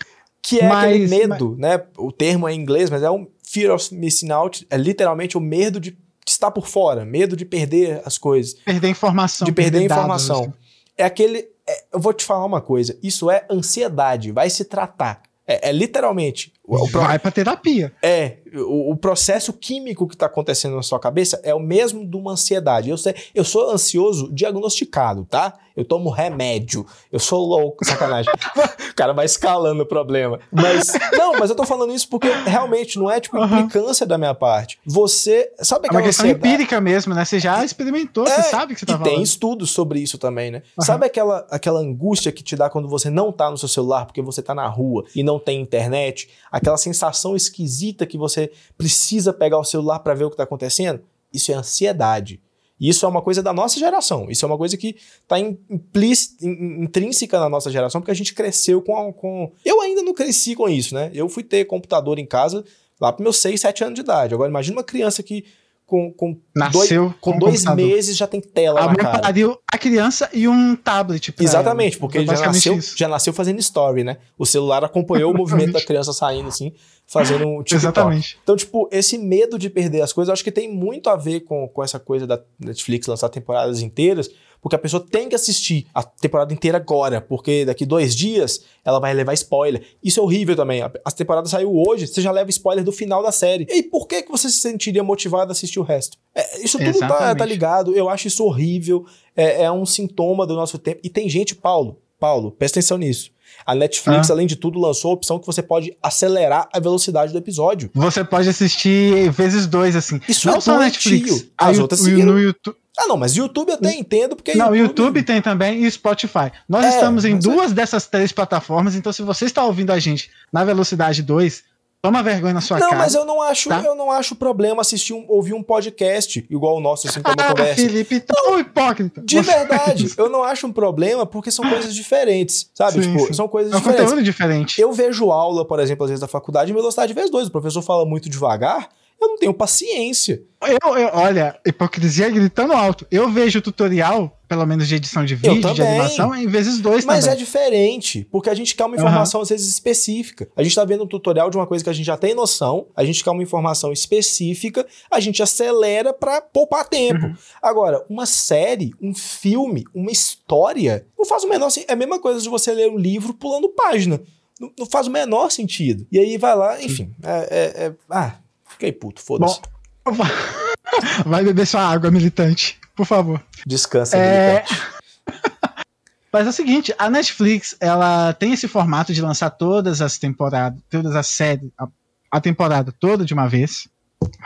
Que é, que é mas, aquele medo, mas... né? O termo é em inglês, mas é um fear of missing out, é literalmente o medo de estar por fora, medo de perder as coisas. Perder informação. De perder, perder informação. Dados, assim. É aquele. É, eu vou te falar uma coisa: isso é ansiedade, vai se tratar. É, é literalmente. O, o Vai pra terapia. É. O, o, processo químico que tá acontecendo na sua cabeça é o mesmo de uma ansiedade. Eu, sei, eu sou ansioso diagnosticado, tá? Eu tomo remédio. Eu sou louco, sacanagem. o cara vai escalando o problema. Mas, não, mas eu tô falando isso porque realmente não é tipo implicância uhum. da minha parte. Você. Sabe aquela É uma questão ansiedade? empírica mesmo, né? Você já experimentou, é, você sabe que você tá e falando. tem estudos sobre isso também, né? Uhum. Sabe aquela, aquela angústia que te dá quando você não tá no seu celular porque você tá na rua e não tem internet? Aquela sensação esquisita que você precisa pegar o celular para ver o que tá acontecendo? Isso é ansiedade. E isso é uma coisa da nossa geração. Isso é uma coisa que está intrínseca na nossa geração, porque a gente cresceu com, com. Eu ainda não cresci com isso, né? Eu fui ter computador em casa lá para meus 6, 7 anos de idade. Agora, imagina uma criança que com, com Nasceu dois, com, com dois meses já tem tela a na cara. Pariu a criança e um tablet. Exatamente, ela. porque ele já nasceu, já nasceu fazendo story, né? O celular acompanhou o movimento da criança saindo assim, fazendo um TikTok. Exatamente. Então, tipo, esse medo de perder as coisas, acho que tem muito a ver com, com essa coisa da Netflix lançar temporadas inteiras, porque a pessoa tem que assistir a temporada inteira agora, porque daqui dois dias ela vai levar spoiler. Isso é horrível também. A temporada saiu hoje, você já leva spoiler do final da série. E por que, que você se sentiria motivado a assistir o resto? É, isso tudo tá, tá, ligado. Eu acho isso horrível. É, é um sintoma do nosso tempo. E tem gente, Paulo, Paulo, presta atenção nisso. A Netflix, ah. além de tudo, lançou a opção que você pode acelerar a velocidade do episódio. Você pode assistir vezes dois, assim. Isso não é só Netflix. As outras no YouTube. Ah, não, mas YouTube eu até entendo, porque. Não, YouTube... YouTube tem também e Spotify. Nós é, estamos em é duas é... dessas três plataformas, então se você está ouvindo a gente na velocidade 2, Toma vergonha na sua não, cara. Não, mas eu não acho, tá? eu não acho problema assistir um, ouvir um podcast igual o nosso, assim, como ah, conversa. Felipe, tão hipócrita. De verdade, eu não acho um problema porque são coisas diferentes, sabe? Sim, tipo, sim. são coisas É um diferentes. conteúdo diferente. Eu vejo aula, por exemplo, às vezes da faculdade em velocidade vezes dois. O professor fala muito devagar, eu não tenho paciência. Eu, eu- olha, hipocrisia gritando alto. Eu vejo tutorial, pelo menos de edição de vídeo, de animação, em vezes dois Mas é também. diferente, porque a gente quer uma informação às vezes específica. A gente tá vendo um tutorial de uma coisa que a gente já tem noção, a gente quer uma informação específica, a gente acelera pra poupar tempo. Uhum. Agora, uma série, um filme, uma história, não faz o menor sentido. É a mesma coisa de você ler um livro pulando página. Não, não faz o menor sentido. E aí vai lá, enfim. É, é- é- ah, fiquei puto, foda-se. Vai beber sua água, militante, por favor. Descansa, É, militante. Mas é o seguinte, a Netflix, ela tem esse formato de lançar todas as temporadas, todas as séries, a, a temporada toda de uma vez.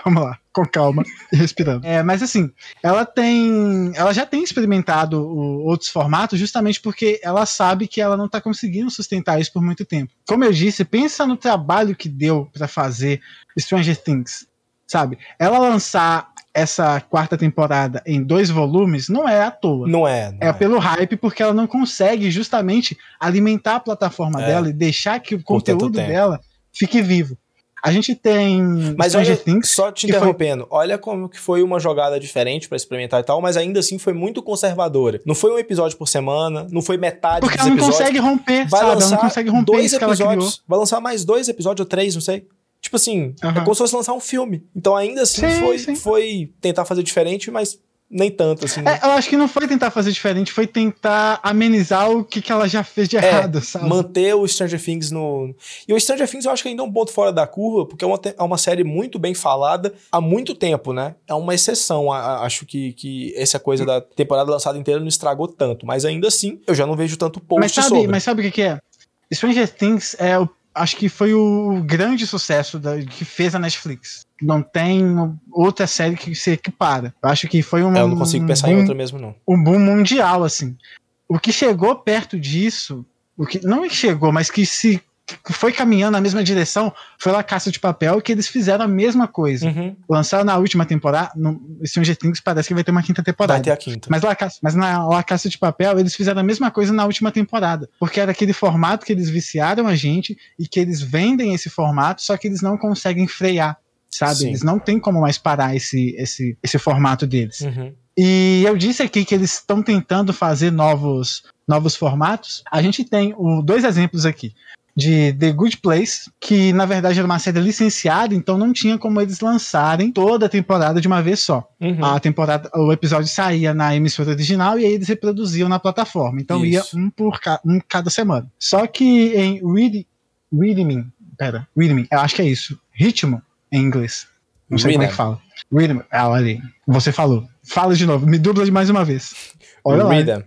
Vamos lá, com calma e respirando. É, mas assim, ela tem, ela já tem experimentado o- outros formatos justamente porque ela sabe que ela não tá conseguindo sustentar isso por muito tempo. Como eu disse, pensa no trabalho que deu pra fazer Stranger Things, sabe? Ela lançar essa quarta temporada em dois volumes não é à toa. Não é. Não É pelo hype, porque ela não consegue justamente alimentar a plataforma É. dela e deixar que o Por conteúdo dela fique vivo. A gente tem Mas Stranger olha, Things. só te que foi- interrompendo, olha como que foi uma jogada diferente pra experimentar e tal, mas ainda assim foi muito conservadora. Não foi um episódio por semana, não foi metade Porque ela não episódios. consegue romper, vai sabe? Ela não consegue romper dois episódios, vai lançar mais dois episódios ou três, não sei. Tipo assim, é Aham. como se fosse lançar um filme. Então ainda assim Sim, foi, sim. foi tentar fazer diferente, mas nem tanto assim. É, eu acho que não foi tentar fazer diferente, foi tentar amenizar o que, que ela já fez de É, errado, sabe? manter o Stranger Things no. E o Stranger Things eu acho que ainda é um ponto fora da curva, porque é uma, é uma série muito bem falada há muito tempo, né? É uma exceção. a- a- acho que, que essa coisa da temporada lançada inteira não estragou tanto. Mas ainda assim, eu já não vejo tanto post Mas sabe, sobre. mas sabe o que, que é? Stranger Things é o, acho que foi o grande sucesso da- que fez a Netflix. Não tem outra série que se equipara. Eu acho que foi um. É, eu não consigo pensar em boom- outra mesmo, não. um boom mundial, assim. O que chegou perto disso, o que não que chegou, mas que se foi caminhando na mesma direção, foi La Caça de Papel, que eles fizeram a mesma coisa. Uhum. Lançaram na última temporada, no Stranger Things parece que vai ter uma quinta temporada. Vai ter a quinta. Mas, Caça, mas na La Caça de Papel, eles fizeram a mesma coisa na última temporada. Porque era aquele formato que eles viciaram a gente e que eles vendem esse formato, só que eles não conseguem frear, sabe? Sim. Eles não têm como mais parar esse, esse, esse formato deles. Uhum. E eu disse aqui que eles estão tentando fazer novos, novos formatos. A gente tem o- dois exemplos aqui. De The Good Place, que na verdade era uma série licenciada, então não tinha como eles lançarem toda a temporada de uma vez só. Uhum. A temporada, o episódio saía na emissora original e aí eles reproduziam na plataforma. Então ia Isso. um por ca- um cada semana. Só que em Read, Readme, pera, Readme, eu acho que é isso. Ritmo em inglês. Não sei como é que Rhythm. fala. Rhythm, ah, olha aí. Você falou. Fala de novo, me dubla de mais uma vez. Olha lá. Rhythm.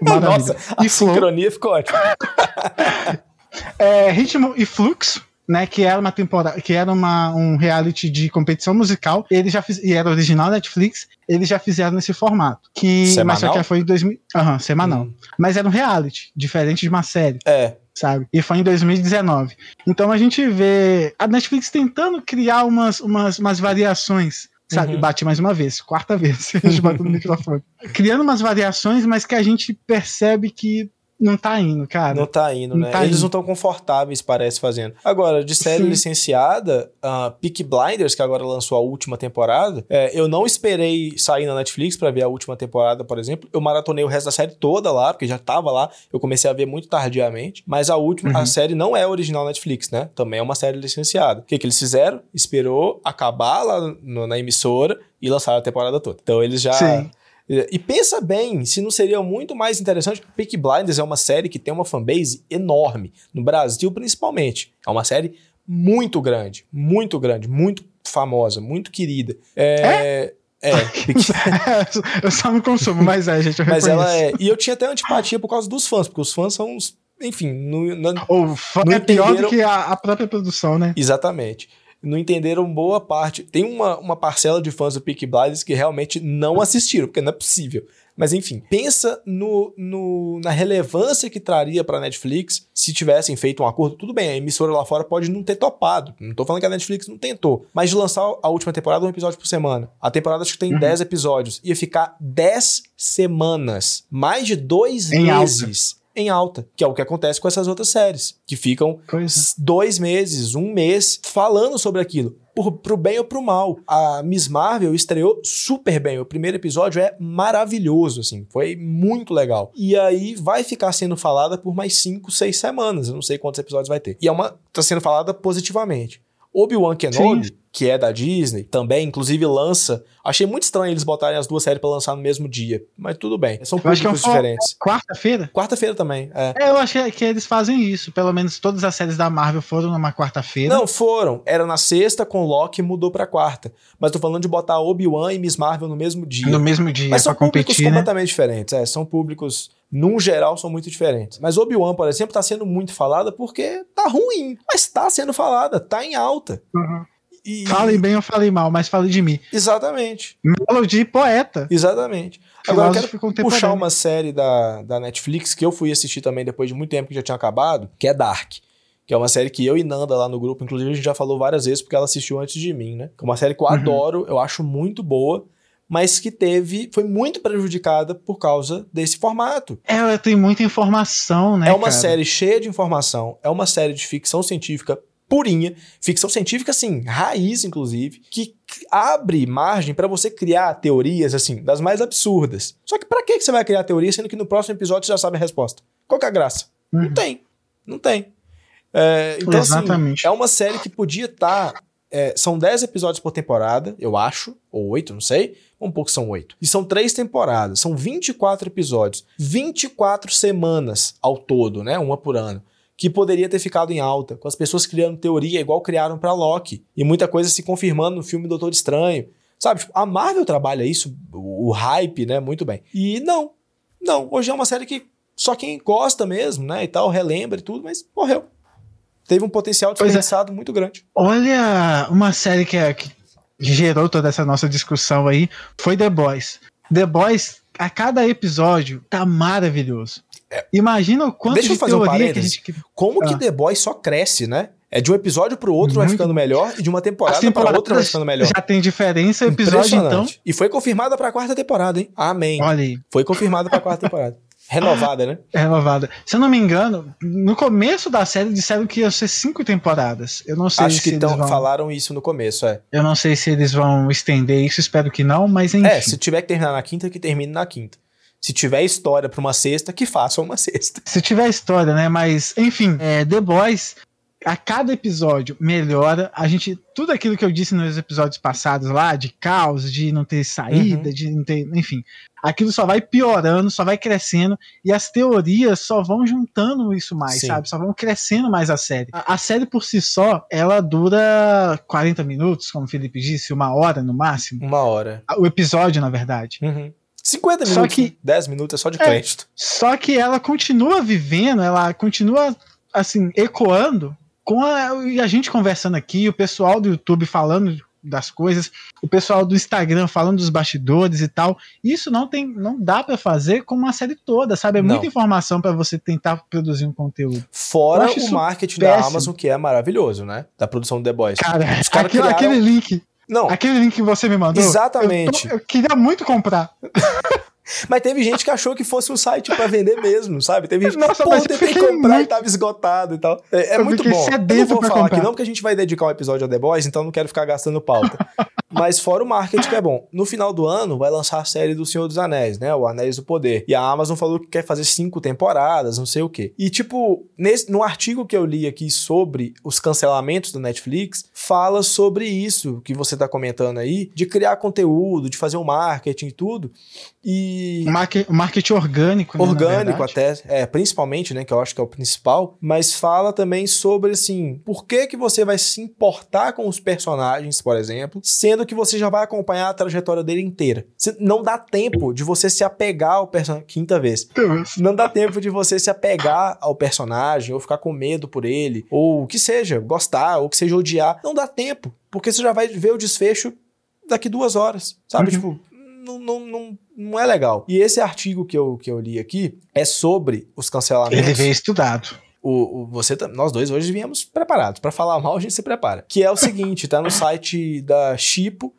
Maravilha. Nossa, a E Flow, sincronia ficou ótima. é, Ritmo e Flux, né, que era uma temporada, que era uma, um reality de competição musical, ele já fiz, e era original Netflix, eles já fizeram nesse formato, que mas só Semanal? que foi em 2000, aham, semanal. Hum. Mas era um reality, diferente de uma série, É, sabe? E foi em 2019. Então a gente vê a Netflix tentando criar umas, umas, umas variações. Sabe, Uhum. bate mais uma vez, quarta vez, a gente bateu no microfone. Criando umas variações, mas que a gente percebe que não tá indo, cara. não tá indo, Não né? tá Eles indo. não estão confortáveis, parece, fazendo. Agora, de série Sim. licenciada, uh, Peak Blinders, que agora lançou a última temporada, é, eu não esperei sair na Netflix pra ver a última temporada, por exemplo. Eu maratonei o resto da série toda lá, porque já tava lá. Eu comecei a ver muito tardiamente. Mas a última, Uhum. a série não é original Netflix, né? Também é uma série licenciada. O que, que eles fizeram? Esperou acabar lá no- na emissora e lançaram a temporada toda. Então eles já. Sim. E pensa bem, se não seria muito mais interessante. Peak Blinders é uma série que tem uma fanbase enorme, no Brasil principalmente. É uma série muito grande, muito grande, muito famosa, muito querida. É. É, Peak- eu só não consumo, mas é, gente, eu mas reconheço. ela é. E eu tinha até antipatia por causa dos fãs, porque os fãs são uns. Enfim, no- na- O fã Não é pior entenderam- do que a, a própria produção, né? Exatamente. Não entenderam boa parte. Tem uma, uma parcela de fãs do Peaky Blinders que realmente não assistiram, porque não é possível. Mas enfim, pensa no, no na relevância que traria para Netflix se tivessem feito um acordo. Tudo bem, a emissora lá fora pode não ter topado. Não tô falando que a Netflix não tentou. Mas de lançar a última temporada um episódio por semana. A temporada acho que tem uhum. 10 episódios. Ia ficar 10 semanas. Mais de dois em meses. Alta em alta, que é o que acontece com essas outras séries, que ficam pois. dois meses, um mês falando sobre aquilo por, pro bem ou pro mal. A Miss Marvel estreou super bem. O primeiro episódio é maravilhoso, assim, foi muito legal. E aí vai ficar sendo falada por mais cinco, seis semanas. Eu não sei quantos episódios vai ter. E é uma. tá sendo falada positivamente. Obi-Wan Kenobi, Sim. que é da Disney, também, inclusive lança. Achei muito estranho eles botarem as duas séries para lançar no mesmo dia, mas tudo bem. São públicos é diferentes. Quarta-feira? Quarta-feira também, é. é. Eu achei que eles fazem isso. Pelo menos todas as séries da Marvel foram numa quarta-feira. Não, foram. Era na sexta com Loki mudou pra quarta. Mas tô falando de botar Obi-Wan e Miss Marvel no mesmo dia. No mesmo dia, Mas são públicos competir, né? completamente diferentes. É, são públicos num geral, são muito diferentes. Mas Obi-Wan, por exemplo, tá sendo muito falada porque tá ruim. Mas tá sendo falada, tá em alta. Uhum. E... Falem bem ou falem mal, mas fale de mim. Exatamente. Melody poeta. Exatamente. Agora eu quero puxar uma série da, da Netflix que eu fui assistir também depois de muito tempo que já tinha acabado, que é Dark. Que é uma série que eu e Nanda lá no grupo, inclusive a gente já falou várias vezes porque ela assistiu antes de mim, né? É uma série que eu uhum. adoro, eu acho muito boa mas que teve foi muito prejudicada por causa desse formato. Ela tem muita informação, né? É uma cara? série cheia de informação, é uma série de ficção científica purinha, ficção científica assim, raiz inclusive, que abre margem para você criar teorias assim, das mais absurdas. Só que para que você vai criar teoria sendo que no próximo episódio você já sabe a resposta? Qual que é a graça? Uhum. Não tem. Não tem. É, então, assim, Exatamente. Assim, é uma série que podia estar. Tá, é, são 10 episódios por temporada, eu acho, ou 8, não sei um pouco são oito. E são três temporadas, são 24 episódios, 24 semanas ao todo, né? Uma por ano. Que poderia ter ficado em alta, com as pessoas criando teoria igual criaram para Loki. E muita coisa se confirmando no filme Doutor Estranho. Sabe, tipo, a Marvel trabalha isso, o hype, né? Muito bem. E não, não. Hoje é uma série que só quem gosta mesmo, né? E tal, relembra e tudo, mas morreu teve um potencial é. desperdiçado é. muito grande. Olha, uma série que, é, que gerou toda essa nossa discussão aí foi The Boys. The Boys, a cada episódio, tá maravilhoso. É. Imagina o quanto Deixa de eu fazer teoria um que a gente... Como ah. que The Boys só cresce, né? É de um episódio pro outro Muito... vai ficando melhor e de uma temporada para outra vai ficando melhor. Já tem diferença episódio então. E foi confirmada para a quarta temporada, hein? Amém. Olha aí. Foi confirmada para a quarta temporada. Renovada, né? É renovada. Se eu não me engano, no começo da série disseram que ia ser cinco temporadas. Eu não sei Acho se que então vão... falaram isso no começo, é. Eu não sei se eles vão estender isso, espero que não, mas enfim. É, se tiver que terminar na quinta, que termine na quinta. Se tiver história para uma sexta, que faça uma sexta. Se tiver história, né? Mas, enfim, é, The Boys a cada episódio melhora. A gente. Tudo aquilo que eu disse nos episódios passados lá, de caos, de não ter saída, uhum. de não ter. Enfim. Aquilo só vai piorando, só vai crescendo. E as teorias só vão juntando isso mais, Sim. sabe? Só vão crescendo mais a série. A, a, série por si só, ela dura 40 minutos, como o Felipe disse, uma hora no máximo. Uma hora. O episódio, na verdade. Uhum. 50 minutos, só que, 10 minutos é só de crédito. É, só que ela continua vivendo, ela continua assim, ecoando com a, e a gente conversando aqui, o pessoal do YouTube falando das coisas, o pessoal do Instagram falando dos bastidores e tal. Isso não tem, não dá para fazer com uma série toda, sabe? É não. muita informação para você tentar produzir um conteúdo. Fora o marketing péssimo. da Amazon que é maravilhoso, né? Da produção do The Boys. Cara, aquele, criaram... aquele link não. Aquele link que você me mandou. Exatamente. Eu, tô, eu queria muito comprar. Mas teve gente que achou que fosse um site para vender mesmo, sabe? Teve gente Nossa, pô, eu tentei comprar muito... e tava esgotado e tal. É, é muito bom. Eu não vou falar comprar. aqui não, porque a gente vai dedicar um episódio a The Boys, então não quero ficar gastando pauta. Mas fora o marketing que é bom. No final do ano vai lançar a série do Senhor dos Anéis, né? O Anéis do Poder. E a Amazon falou que quer fazer cinco temporadas, não sei o quê. E tipo, nesse, no artigo que eu li aqui sobre os cancelamentos do Netflix, fala sobre isso que você tá comentando aí, de criar conteúdo, de fazer um marketing e tudo. E. Marketing orgânico, né, Orgânico até, é, principalmente, né? Que eu acho que é o principal. Mas fala também sobre assim, por que, que você vai se importar com os personagens, por exemplo, sendo sendo que você já vai acompanhar a trajetória dele inteira. Não dá tempo de você se apegar ao personagem. Quinta vez. Não dá tempo de você se apegar ao personagem, ou ficar com medo por ele, ou o que seja, gostar, ou que seja odiar. Não dá tempo, porque você já vai ver o desfecho daqui duas horas, sabe? Uhum. Tipo, não, não, não, não é legal. E esse artigo que eu, que eu li aqui é sobre os cancelamentos. Ele veio estudado. O, o, você, nós dois hoje viemos preparados. para falar mal, a gente se prepara. Que é o seguinte, tá no site da Chipo,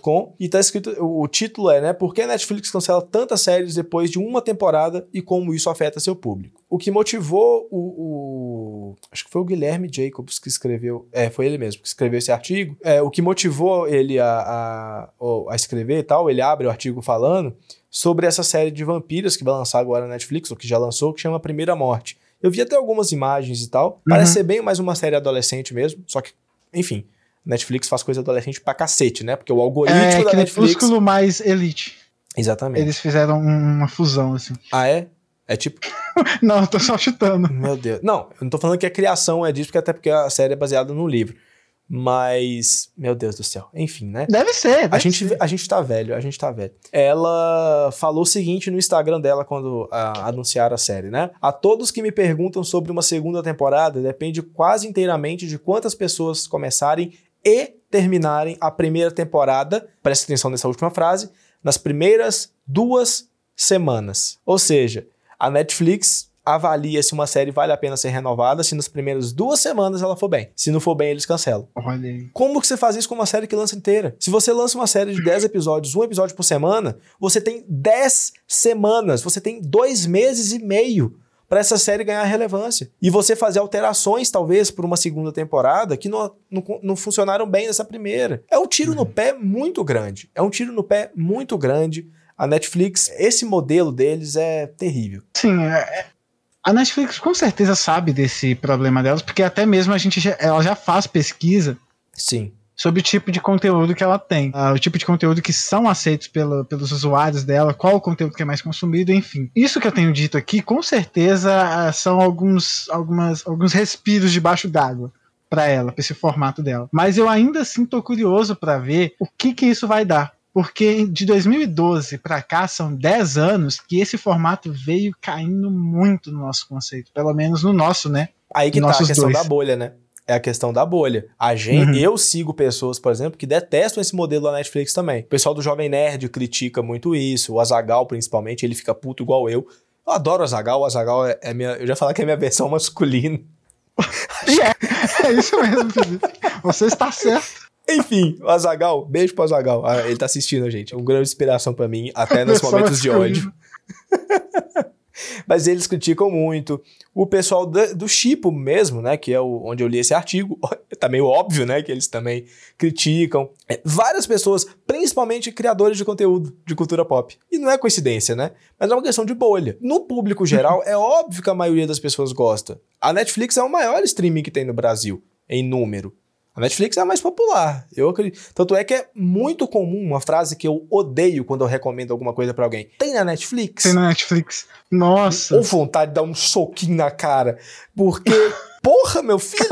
Com, e tá escrito, o título é, né, por que a Netflix cancela tantas séries depois de uma temporada e como isso afeta seu público. O que motivou o, o acho que foi o Guilherme Jacobs que escreveu, é, foi ele mesmo que escreveu esse artigo, é, o que motivou ele a, a, a escrever e tal, ele abre o artigo falando sobre essa série de vampiros que vai lançar agora na Netflix, ou que já lançou, que chama Primeira Morte. Eu vi até algumas imagens e tal. Uhum. Parece ser bem mais uma série adolescente mesmo. Só que, enfim, Netflix faz coisa adolescente pra cacete, né? Porque o algoritmo é, da Netflix. É mais elite. Exatamente. Eles fizeram uma fusão, assim. Ah, é? É tipo. não, eu tô só chutando. Meu Deus. Não, eu não tô falando que a criação é disso, porque até porque a série é baseada no livro. Mas, meu Deus do céu. Enfim, né? Deve ser. Deve a, gente, ser. a gente tá velho, a gente tá velho. Ela falou o seguinte no Instagram dela quando a, anunciaram a série, né? A todos que me perguntam sobre uma segunda temporada, depende quase inteiramente de quantas pessoas começarem e terminarem a primeira temporada. Presta atenção nessa última frase. Nas primeiras duas semanas. Ou seja, a Netflix avalia se uma série vale a pena ser renovada se nas primeiras duas semanas ela for bem. Se não for bem, eles cancelam. Olha aí. Como que você faz isso com uma série que lança inteira? Se você lança uma série de 10 episódios, um episódio por semana, você tem 10 semanas, você tem dois meses e meio para essa série ganhar relevância. E você fazer alterações, talvez, por uma segunda temporada que não, não, não funcionaram bem nessa primeira. É um tiro uhum. no pé muito grande. É um tiro no pé muito grande. A Netflix, esse modelo deles é terrível. Sim, é, é a Netflix com certeza sabe desse problema delas, porque até mesmo a gente já, ela já faz pesquisa. Sim. Sobre o tipo de conteúdo que ela tem, uh, o tipo de conteúdo que são aceitos pelo, pelos usuários dela, qual o conteúdo que é mais consumido, enfim. Isso que eu tenho dito aqui, com certeza, uh, são alguns, algumas, alguns respiros debaixo d'água para ela, para esse formato dela. Mas eu ainda assim tô curioso para ver o que que isso vai dar porque de 2012 para cá são 10 anos que esse formato veio caindo muito no nosso conceito, pelo menos no nosso, né? Aí que tá a questão dois. da bolha, né? É a questão da bolha. A gente, uhum. eu sigo pessoas, por exemplo, que detestam esse modelo da Netflix também. O pessoal do Jovem Nerd critica muito isso, o Azagal principalmente, ele fica puto igual eu. Eu adoro o Azagal, o Azagal é, é minha, eu já falei que é minha versão masculina. é, é isso mesmo, Felipe. Você está certo. Enfim, o Azagal, beijo pro Azagal. Ah, ele tá assistindo a gente. É uma grande inspiração para mim, até nos momentos de ódio. Mas eles criticam muito. O pessoal do, Chipo mesmo, né? Que é o, onde eu li esse artigo, tá meio óbvio, né? Que eles também criticam. É, várias pessoas, principalmente criadores de conteúdo de cultura pop. E não é coincidência, né? Mas é uma questão de bolha. No público geral, é óbvio que a maioria das pessoas gosta. A Netflix é o maior streaming que tem no Brasil, em número. A Netflix é a mais popular. Eu acredito. Tanto é que é muito comum uma frase que eu odeio quando eu recomendo alguma coisa para alguém. Tem na Netflix? Tem na Netflix. Nossa. Ou vontade de dar um soquinho na cara. Porque, porra, meu filho,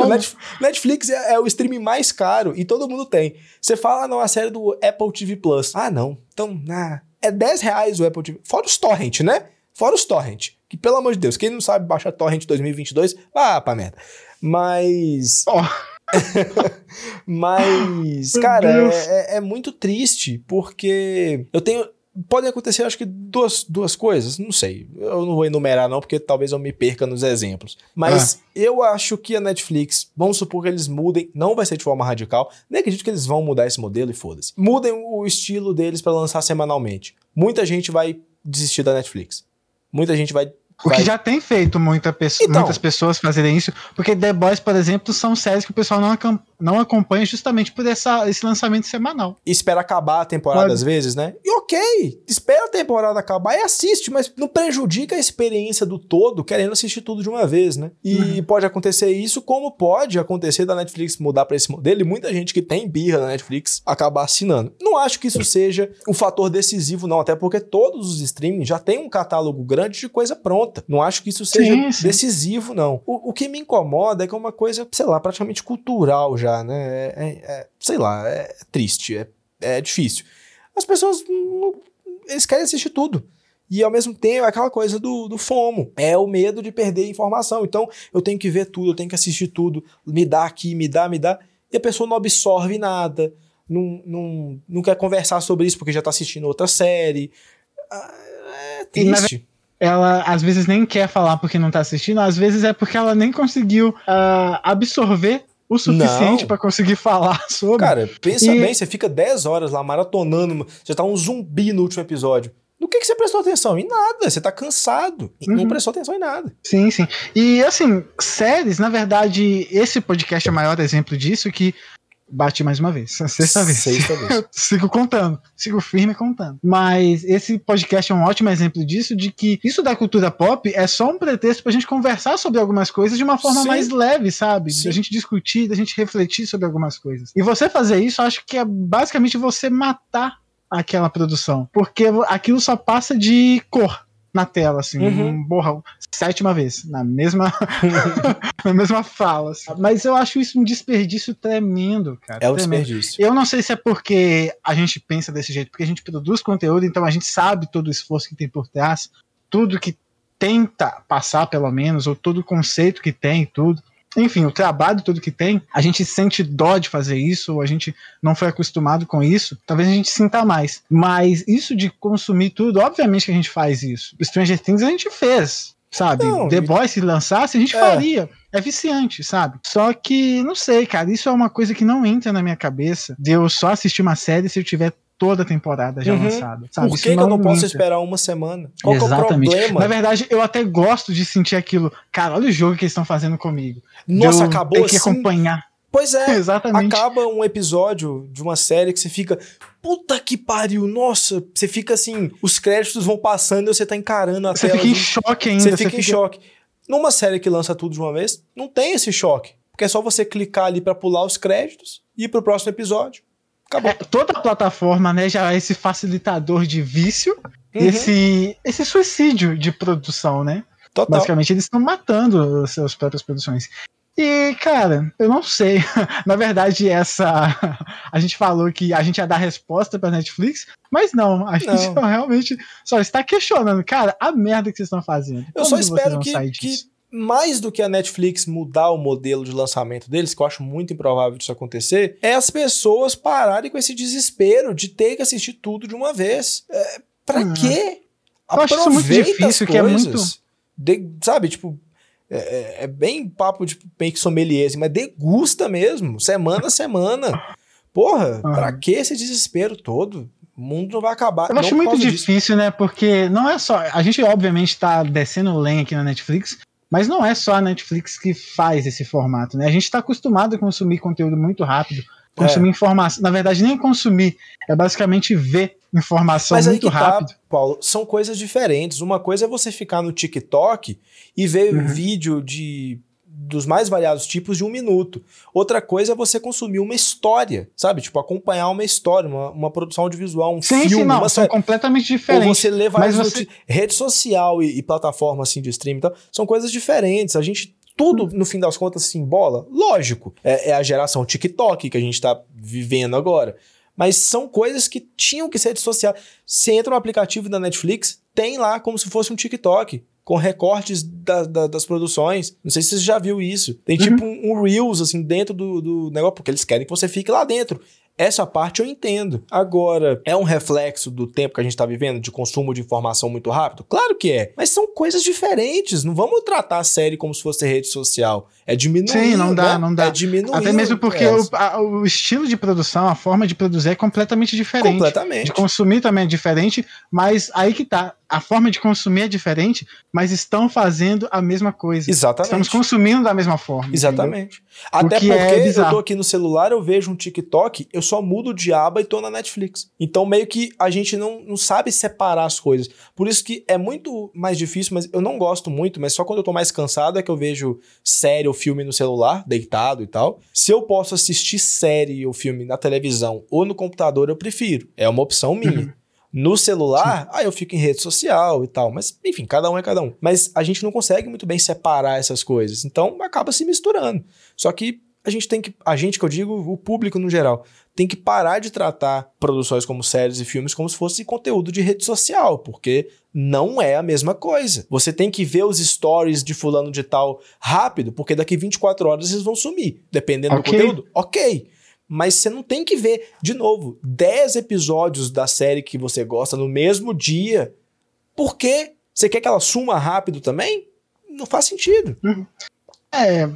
Netflix é, é, o streaming mais caro e todo mundo tem. Você fala, ah, não, a série do Apple TV Plus. Ah, não. Então, ah, é 10 reais o Apple TV. Fora os torrent, né? Fora os torrent. Que, pelo amor de Deus, quem não sabe baixar torrent 2022, vá pra merda. Mas... Oh. Mas, cara, é, é, é, muito triste, porque eu tenho. Podem acontecer, acho que, duas, duas coisas. Não sei. Eu não vou enumerar, não, porque talvez eu me perca nos exemplos. Mas ah. eu acho que a Netflix, vamos supor que eles mudem, não vai ser de forma radical. Nem acredito que eles vão mudar esse modelo e foda-se. Mudem o estilo deles para lançar semanalmente. Muita gente vai desistir da Netflix. Muita gente vai o que já tem feito muita então, muitas pessoas fazerem isso, porque The Boys, por exemplo, são séries que o pessoal não, não acompanha justamente por essa, esse lançamento semanal. espera acabar a temporada Pode. às vezes, né? E ok, espera a temporada acabar e assiste, mas não prejudica a experiência do todo querendo assistir tudo de uma vez, né? E uhum. pode acontecer isso, como pode acontecer da Netflix mudar para esse modelo e muita gente que tem birra da Netflix acabar assinando. Não acho que isso seja um fator decisivo, não, até porque todos os streamings já têm um catálogo grande de coisa pronta. Não acho que isso seja sim, sim. decisivo, não. O, o que me incomoda é que é uma coisa, sei lá, praticamente cultural já né? É, é, é, sei lá, é triste, é, é difícil. As pessoas, não, eles querem assistir tudo. E ao mesmo tempo, é aquela coisa do, do FOMO. É o medo de perder informação. Então, eu tenho que ver tudo, eu tenho que assistir tudo. Me dá aqui, me dá, me dá. E a pessoa não absorve nada. Não, não, não quer conversar sobre isso porque já tá assistindo outra série. Ah, é triste. Ela às vezes nem quer falar porque não tá assistindo, às vezes é porque ela nem conseguiu uh, absorver o suficiente para conseguir falar sobre. Cara, pensa e... bem, você fica 10 horas lá maratonando, já tá um zumbi no último episódio. No que, que você prestou atenção? Em nada. Você tá cansado. Uhum. Não prestou atenção em nada. Sim, sim. E assim, séries, na verdade, esse podcast é o maior exemplo disso, que Bati mais uma vez. Sexta vez. Sexta vez. sigo contando. Sigo firme contando. Mas esse podcast é um ótimo exemplo disso, de que isso da cultura pop é só um pretexto pra gente conversar sobre algumas coisas de uma forma Sim. mais leve, sabe? Sim. Da gente discutir, da gente refletir sobre algumas coisas. E você fazer isso, acho que é basicamente você matar aquela produção. Porque aquilo só passa de cor na tela, assim, uhum. um borrão, sétima vez, na mesma, na mesma fala. Assim. Mas eu acho isso um desperdício tremendo, cara. É um tremendo. desperdício. Eu não sei se é porque a gente pensa desse jeito, porque a gente produz conteúdo, então a gente sabe todo o esforço que tem por trás, tudo que tenta passar, pelo menos, ou todo o conceito que tem, tudo enfim, o trabalho todo que tem, a gente sente dó de fazer isso, ou a gente não foi acostumado com isso, talvez a gente sinta mais. Mas isso de consumir tudo, obviamente que a gente faz isso. Stranger Things a gente fez, sabe? Não, The Boys se lançasse, a gente é. faria. É viciante, sabe? Só que, não sei, cara, isso é uma coisa que não entra na minha cabeça de eu só assistir uma série se eu tiver toda a temporada já uhum. lançada. Sabe? Por que, que eu não posso esperar uma semana? Qual Exatamente. é o problema? Na verdade, eu até gosto de sentir aquilo. Cara, olha o jogo que eles estão fazendo comigo. Nossa, acabou ter que assim? acompanhar. Pois é, Exatamente. acaba um episódio de uma série que você fica, puta que pariu, nossa, você fica assim, os créditos vão passando e você tá encarando a você tela. Fica em choque ainda, você fica você em fica... choque. Numa série que lança tudo de uma vez, não tem esse choque. Porque é só você clicar ali para pular os créditos e ir pro próximo episódio. Acabou. É, toda a plataforma, né, já é esse facilitador de vício, uhum. esse, esse suicídio de produção, né? Total. Basicamente, eles estão matando as suas próprias produções. E, cara, eu não sei. Na verdade, essa. A gente falou que a gente ia dar resposta pra Netflix, mas não. A gente não. realmente só está questionando. Cara, a merda que vocês estão fazendo. Eu só espero que, que mais do que a Netflix mudar o modelo de lançamento deles, que eu acho muito improvável disso acontecer, é as pessoas pararem com esse desespero de ter que assistir tudo de uma vez. É, pra uhum. quê? Eu acho isso muito difícil, que é muito. De, sabe, tipo, é, é, é, bem papo de meio que sommelier, assim, mas degusta mesmo, semana a semana. Porra, uhum. pra que esse desespero todo? O mundo não vai acabar. Eu acho muito difícil, disso. né? Porque não é só. A gente, obviamente, tá descendo lenha aqui na Netflix, mas não é só a Netflix que faz esse formato, né? A gente está acostumado a consumir conteúdo muito rápido, consumir é. informação. Na verdade, nem consumir, é basicamente ver informação Mas muito tá, rápido. Tá, Paulo, são coisas diferentes. Uma coisa é você ficar no TikTok e ver uhum. vídeo de dos mais variados tipos de um minuto. Outra coisa é você consumir uma história, sabe? Tipo, acompanhar uma história, uma, uma produção audiovisual, um sim, filme. Sim, não, uma são completamente diferentes. Ou você levar mas você... rede social e, e, plataforma assim de streaming e tal, são coisas diferentes. A gente tudo, no fim das contas, se embola. Lógico, é, é a geração TikTok que a gente está vivendo agora. Mas são coisas que tinham que ser dissociadas. Você entra no aplicativo da Netflix, tem lá como se fosse um TikTok com recortes da, da, das produções. Não sei se você já viu isso. Tem uhum. tipo um, um, Reels, assim, dentro do, do negócio, porque eles querem que você fique lá dentro. Essa parte eu entendo. Agora, é um reflexo do tempo que a gente está vivendo, de consumo de informação muito rápido? Claro que é. Mas são coisas diferentes. Não vamos tratar a série como se fosse rede social. É diminuir. Sim, não dá, né? não dá. É diminuir. Até mesmo porque o, a, o, estilo de produção, a forma de produzir é completamente diferente. Completamente. De consumir também é diferente, mas aí que tá a forma de consumir é diferente, mas estão fazendo a mesma coisa. Exatamente. Estamos consumindo da mesma forma. Exatamente. Entendeu? Até porque é eu tô aqui no celular, eu vejo um TikTok, eu só mudo de aba e tô na Netflix. Então meio que a gente não, não sabe separar as coisas. Por isso que é muito mais difícil, mas eu não gosto muito, mas só quando eu tô mais cansado é que eu vejo série ou filme no celular, deitado e tal. Se eu posso assistir série ou filme na televisão ou no computador, eu prefiro. É uma opção minha. Uhum. No celular, aí eu fico em rede social e tal. Mas, enfim, cada um é cada um. Mas a gente não consegue muito bem separar essas coisas. Então, acaba se misturando. Só que a gente tem que. A gente, que eu digo, o público no geral, tem que parar de tratar produções como séries e filmes como se fosse conteúdo de rede social, porque não é a mesma coisa. Você tem que ver os stories de fulano de tal rápido, porque daqui 24 horas eles vão sumir, dependendo okay. do conteúdo. Ok. Mas você não tem que ver, de novo, 10 episódios da série que você gosta no mesmo dia. Por quê? Você quer que ela suma rápido também? Não faz sentido. Uhum. É,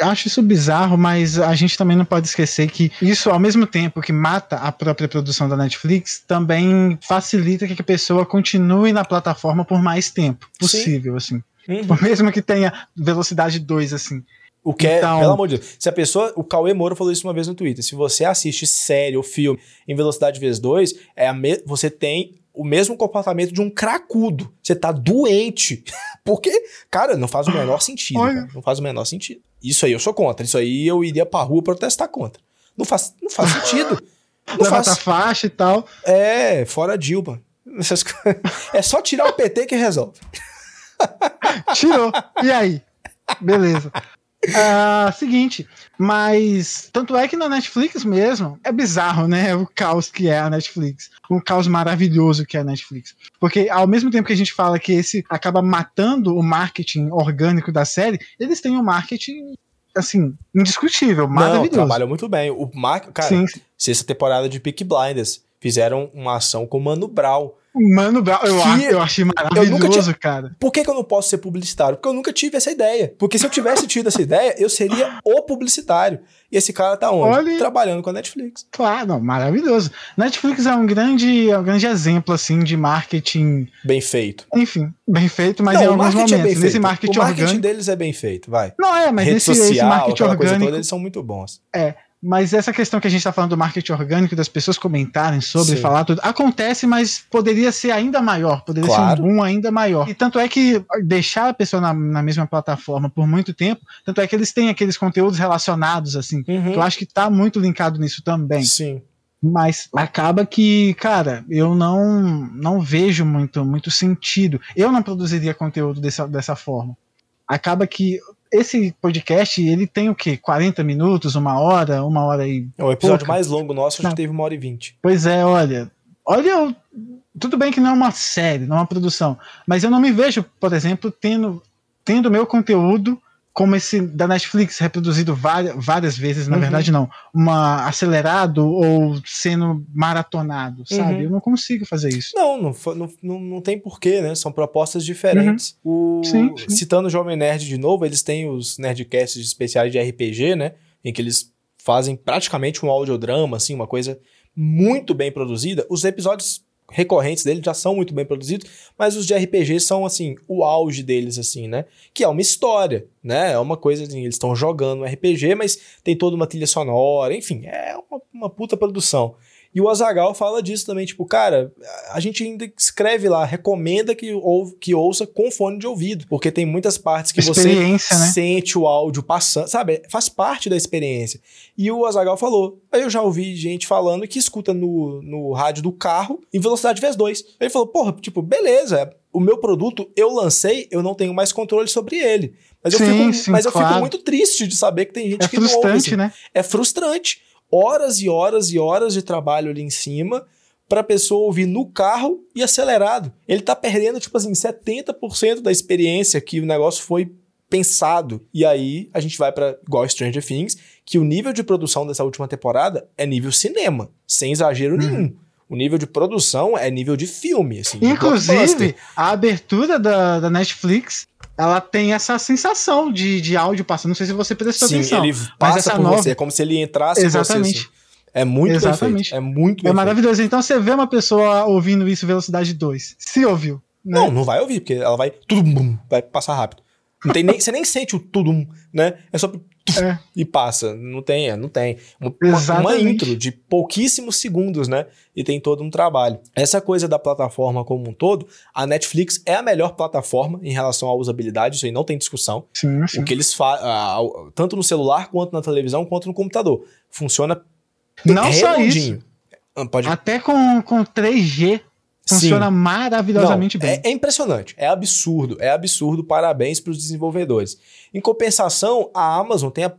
acho isso bizarro, mas a gente também não pode esquecer que isso, ao mesmo tempo que mata a própria produção da Netflix, também facilita que a pessoa continue na plataforma por mais tempo possível, Sim. assim. Uhum. Mesmo que tenha velocidade 2, assim. O que é, então... pelo amor de Deus, se a pessoa, o Cauê Moura falou isso uma vez no Twitter, se você assiste série ou filme em velocidade vezes 2, é me... você tem o mesmo comportamento de um cracudo. Você tá doente. Porque, cara, não faz o menor sentido. Não faz o menor sentido. Isso aí eu sou contra. Isso aí eu iria pra rua protestar contra. Não faz, não faz sentido. Não faz... a faixa e tal. É, fora Dilma. É só tirar o PT que resolve. Tirou. E aí? Beleza. Uh, seguinte, mas tanto é que na Netflix mesmo é bizarro, né? O caos que é a Netflix. Um caos maravilhoso que é a Netflix. Porque ao mesmo tempo que a gente fala que esse acaba matando o marketing orgânico da série, eles têm um marketing assim, indiscutível, maravilhoso. Não, trabalham muito bem. O Mark, cara, sim, sim. sexta temporada de Peak Blinders fizeram uma ação com o Mano Brown Mano eu, eu achei maravilhoso, eu cara. Por que, que eu não posso ser publicitário? Porque eu nunca tive essa ideia. Porque se eu tivesse tido essa ideia, eu seria o publicitário. E esse cara tá onde? Olha... Trabalhando com a Netflix. Claro, não, maravilhoso. Netflix é um grande, é um grande exemplo, assim, de marketing... Bem feito. Enfim, bem feito, mas não, em alguns é momentos. É nesse marketing o marketing orgânico... deles é bem feito, vai. Não é, mas Rede esse, social, esse marketing orgânico... Toda, eles são muito bons. É, mas essa questão que a gente está falando do marketing orgânico, das pessoas comentarem sobre, Sim. falar tudo, acontece, mas poderia ser ainda maior, poderia claro. ser um boom ainda maior. E tanto é que deixar a pessoa na, na, mesma plataforma por muito tempo, tanto é que eles têm aqueles conteúdos relacionados, assim, uhum. eu acho que está muito linkado nisso também. Sim. Mas acaba que, cara, eu não não vejo muito, muito sentido. Eu não produziria conteúdo dessa, dessa forma. Acaba que esse podcast, ele tem o quê? 40 minutos, uma hora, uma hora e. É o episódio pouca. mais longo nosso, gente teve uma hora e vinte. Pois é, olha. Olha, tudo bem que não é uma série, não é uma produção, mas eu não me vejo, por exemplo, tendo tendo meu conteúdo como esse da Netflix, reproduzido várias, várias vezes, na uhum. verdade não, uma acelerado ou sendo maratonado, sabe? Uhum. Eu não consigo fazer isso. Não, não, não, não tem porquê, né? São propostas diferentes. Uhum. O, sim, sim. Citando o Jovem Nerd de novo, eles têm os Nerdcasts especiais de RPG, né? Em que eles fazem praticamente um audiodrama, assim, uma coisa muito bem produzida. Os episódios recorrentes dele já são muito bem produzidos, mas os de RPG são, assim, o auge deles, assim, né? Que é uma história, né? É uma coisa, assim, eles estão jogando um RPG, mas tem toda uma trilha sonora, enfim, é uma, uma puta produção. E o Azagal fala disso também, tipo, cara, a gente ainda escreve lá, recomenda que, ou, que ouça com fone de ouvido, porque tem muitas partes que você né? sente o áudio passando, sabe? Faz parte da experiência. E o Azagal falou, aí eu já ouvi gente falando que escuta no, no rádio do carro em velocidade vezes 2. Ele falou, porra, tipo, beleza, o meu produto eu lancei, eu não tenho mais controle sobre ele. Mas, sim, eu, fico, sim, mas claro. eu fico muito triste de saber que tem gente é que não ouve. Assim. Né? É frustrante horas e horas e horas de trabalho ali em cima para a pessoa ouvir no carro e acelerado. Ele tá perdendo, tipo assim, 70% da experiência que o negócio foi pensado. E aí a gente vai para igual Stranger Things, que o nível de produção dessa última temporada é nível cinema, sem exagero uhum. nenhum. O nível de produção é nível de filme, assim. Inclusive, a abertura da, da Netflix ela tem essa sensação de, de áudio passando. Não sei se você prestou Sim, atenção. ele passa por nova... você, é como se ele entrasse Exatamente. Você, assim. É muito Exatamente. perfeito. É muito É maravilhoso. Então você vê uma pessoa ouvindo isso velocidade 2. Se ouviu. Né? Não, não vai ouvir, porque ela vai. Tudo vai passar rápido. Não tem nem, você nem sente o tudum, né? É só é. e passa. Não tem, é, não tem. Uma, uma, intro de pouquíssimos segundos, né? E tem todo um trabalho. Essa coisa da plataforma como um todo, a Netflix é a melhor plataforma em relação à usabilidade, isso aí não tem discussão. Sim, sim. O que eles fazem, tanto no celular, quanto na televisão, quanto no computador. Funciona não só isso. Ah, pode... Até com, com 3G Funciona Sim. maravilhosamente Não, bem. É, é, impressionante, é absurdo, é absurdo. Parabéns para os desenvolvedores. Em compensação, a Amazon tem a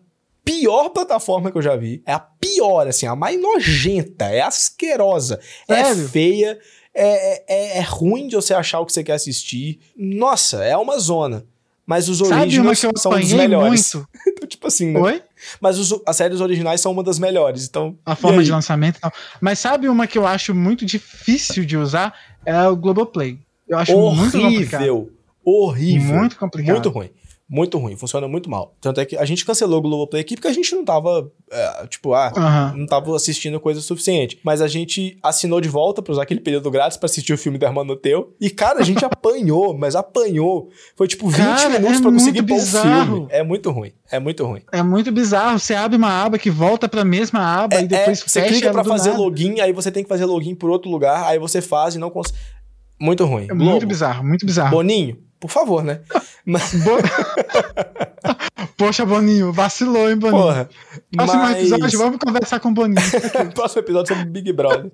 pior plataforma que eu já vi. É a pior, assim, a mais nojenta, é asquerosa, é feia, é, é, é ruim de você achar o que você quer assistir. Nossa, é uma zona. Mas os Sabe uma originais que eu são os melhores. muito? Então, tipo assim, né? Oi? Mas os- as séries originais são uma das melhores. Então, A forma de lançamento e tal. Mas sabe uma que eu acho muito difícil de usar? É o Globoplay. Eu acho muito complicado. horrível. Horrível. Muito complicado. Muito ruim. Muito ruim. Funciona muito mal. Tanto é que a gente cancelou o Globoplay aqui porque a gente não tava, é, tipo, ah, Aham. não tava assistindo coisa suficiente. Mas a gente assinou de volta pra usar aquele período grátis pra assistir o filme do Hermano Teu. E, cara, a gente apanhou, mas apanhou. Foi tipo 20 Cara, minutos é pra conseguir pôr o filme. É muito ruim. É muito ruim. É muito bizarro. Você abre uma aba que volta pra mesma aba É, e depois é, você fecha clica ela pra fazer nada. login, aí você tem que fazer login por outro lugar, aí você faz e não consegue. Muito ruim. É muito bizarro, muito bizarro. Boninho, por favor, né? Mas, Bo- Poxa, Boninho, vacilou, hein, Boninho? porra. Próximo mas... episódio, vamos conversar com o Boninho. Próximo episódio sobre Big Brother.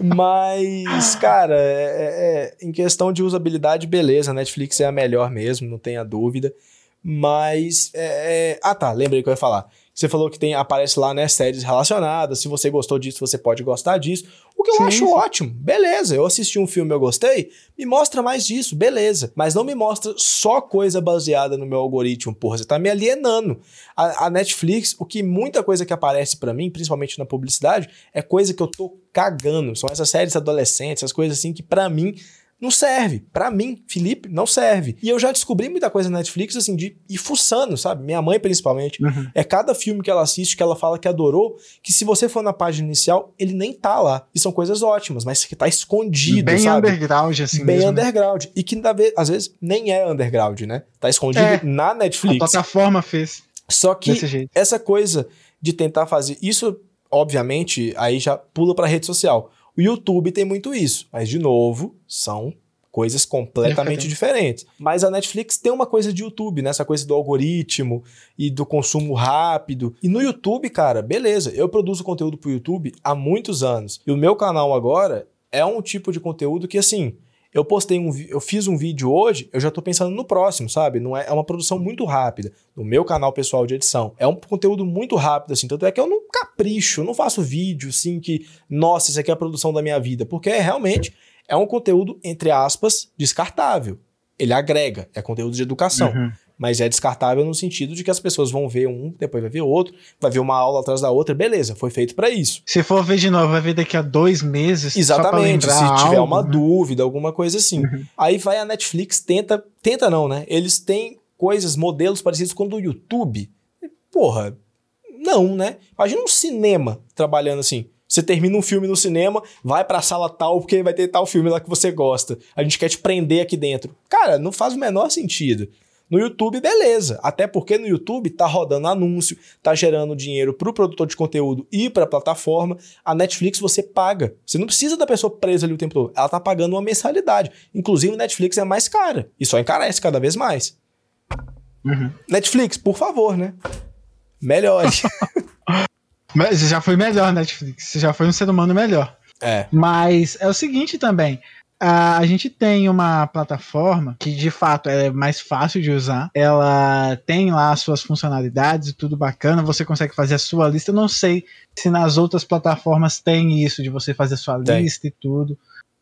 Mas, cara, é- é- em questão de usabilidade, beleza. Netflix é a melhor mesmo, não tenha dúvida. Mas. é- é- Ah, tá, lembrei que eu ia falar. Você falou que tem, aparece lá, né, séries relacionadas. Se você gostou disso, você pode gostar disso. O que eu Sim, acho sim. ótimo. Beleza, eu assisti um filme, eu gostei. Me mostra mais disso, beleza. Mas não me mostra só coisa baseada no meu algoritmo. Porra, você tá me alienando. A, a Netflix, o que muita coisa que aparece pra mim, principalmente na publicidade, é coisa que eu tô cagando. São essas séries adolescentes, essas coisas assim que pra mim não serve. Pra mim, Felipe, não serve. E eu já descobri muita coisa na Netflix, assim, de ir fuçando, sabe? Minha mãe, principalmente. Uhum. É cada filme que ela assiste que ela fala que adorou, que se você for na página inicial, ele nem tá lá. E são coisas ótimas, mas que tá escondido, Bem sabe? underground, assim Bem mesmo. né? underground. E que às vezes nem é underground, né? Tá escondido É. na A Netflix. plataforma fez Só que essa coisa de tentar fazer isso, obviamente, aí já pula pra rede social. O YouTube tem muito isso, mas de novo, são coisas completamente Diferente. diferentes. Mas a Netflix tem uma coisa de YouTube, né? Essa coisa do algoritmo e do consumo rápido. E no YouTube, cara, beleza, eu produzo conteúdo pro YouTube há muitos anos. E o meu canal agora é um tipo de conteúdo que assim, eu postei um, eu fiz um vídeo hoje, eu já tô pensando no próximo, sabe? Não é, é uma produção muito rápida no meu canal pessoal de edição. É um conteúdo muito rápido, assim. Tanto é que eu não capricho, não faço vídeo, assim, que, nossa, isso aqui é a produção da minha vida. Porque é realmente é um conteúdo, entre aspas, descartável. Ele agrega, é conteúdo de educação. Uhum. Mas é descartável no sentido de que as pessoas vão ver um, depois vai ver outro, vai ver uma aula atrás da outra, beleza, foi feito pra isso. Se for ver de novo, vai ver daqui a dois meses. Exatamente, se lembrar tiver algo, uma né? dúvida, alguma coisa assim. Uhum. Aí vai a Netflix, tenta, tenta não, né? Eles têm coisas, modelos parecidos com o do YouTube. Porra, não, né? Imagina um cinema trabalhando assim. Você termina um filme no cinema, vai pra sala tal, porque vai ter tal filme lá que você gosta. A gente quer te prender aqui dentro. Cara, não faz o menor sentido. No YouTube, beleza. Até porque no YouTube tá rodando anúncio, tá gerando dinheiro pro produtor de conteúdo e pra plataforma. A Netflix você paga. Você não precisa da pessoa presa ali o tempo todo. Ela tá pagando uma mensalidade. Inclusive, a Netflix é mais cara. E só encarece cada vez mais. Uhum. Netflix, por favor, né? Melhore. Mas já foi melhor, Netflix. Você já foi um ser humano melhor. é. Mas é o seguinte também. A a gente tem uma plataforma que de fato é mais fácil de usar. Ela tem lá as suas funcionalidades e tudo bacana. Você consegue fazer a sua lista. Eu não sei se nas outras plataformas tem isso de você fazer a sua Tem. lista e tudo.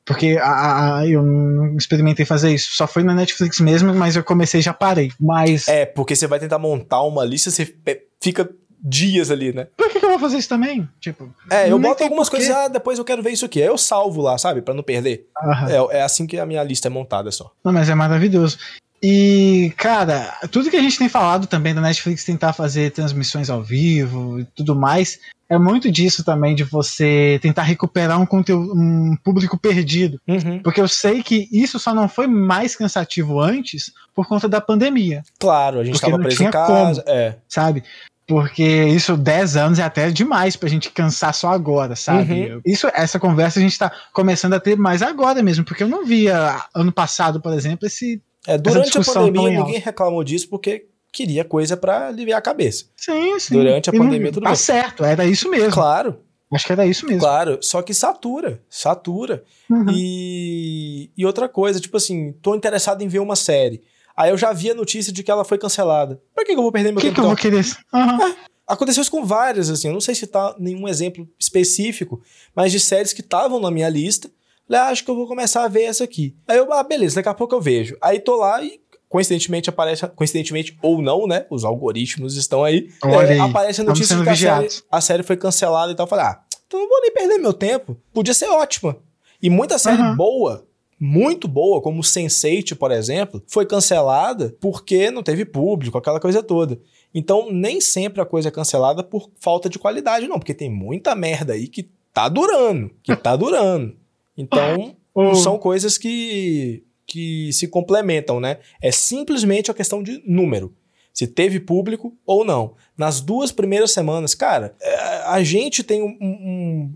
Porque a, a- eu não experimentei fazer isso. Só foi na Netflix mesmo, mas eu comecei e já parei. Mas É, porque você vai tentar montar uma lista, você fica dias ali, né? por que, que eu vou fazer isso também? Tipo, É, eu boto algumas coisas, ah, depois eu quero ver isso aqui. Aí eu salvo lá, sabe? Pra não perder. É, é assim que a minha lista é montada só. Não, mas é maravilhoso. E, cara, tudo que a gente tem falado também da Netflix tentar fazer transmissões ao vivo e tudo mais, é muito disso também, de você tentar recuperar um conteúdo, um público perdido. Uhum. Porque eu sei que isso só não foi mais cansativo antes por conta da pandemia, Claro, a gente Porque tava não preso em casa. É. sabe? Porque isso, 10 anos, é até demais pra gente cansar só agora, sabe? Uhum. Isso, essa conversa a gente tá começando a ter mais agora mesmo, porque eu não via ano passado, por exemplo, esse. É, durante a pandemia, em ninguém reclamou disso porque queria coisa pra aliviar a cabeça. Sim, sim. Durante a E não- pandemia, tudo Tá bem. certo, era isso mesmo. Claro, Acho que era isso mesmo. claro. Só que satura, satura. Uhum. E, e outra coisa, tipo assim, tô interessado em ver uma série. Aí eu já vi a notícia de que ela foi cancelada. Pra que, que eu vou perder meu O que, tempo? que eu então? vou querer? Aham. Aconteceu isso com várias, assim. Eu não sei se tá nenhum exemplo específico, mas de séries que estavam na minha lista. Falei, ah, acho que eu vou começar a ver essa aqui. Aí eu, ah, beleza, daqui a pouco eu vejo. Aí tô lá e coincidentemente aparece, coincidentemente ou não, né? Os algoritmos estão aí. Olha é, aí, aparece a notícia de que a série, a série foi cancelada e tal. Eu falei, ah, então não vou nem perder meu tempo. Podia ser ótima. E muita série Aham. boa, muito boa, como Sense8, por exemplo, foi cancelada porque não teve público, aquela coisa toda. Então, nem sempre a coisa é cancelada por falta de qualidade, não, porque tem muita merda aí que tá durando, que tá durando. Então, são coisas que, que se complementam, né? É simplesmente a questão de número. Se teve público ou não. Nas duas primeiras semanas, cara, é, a gente tem um- um-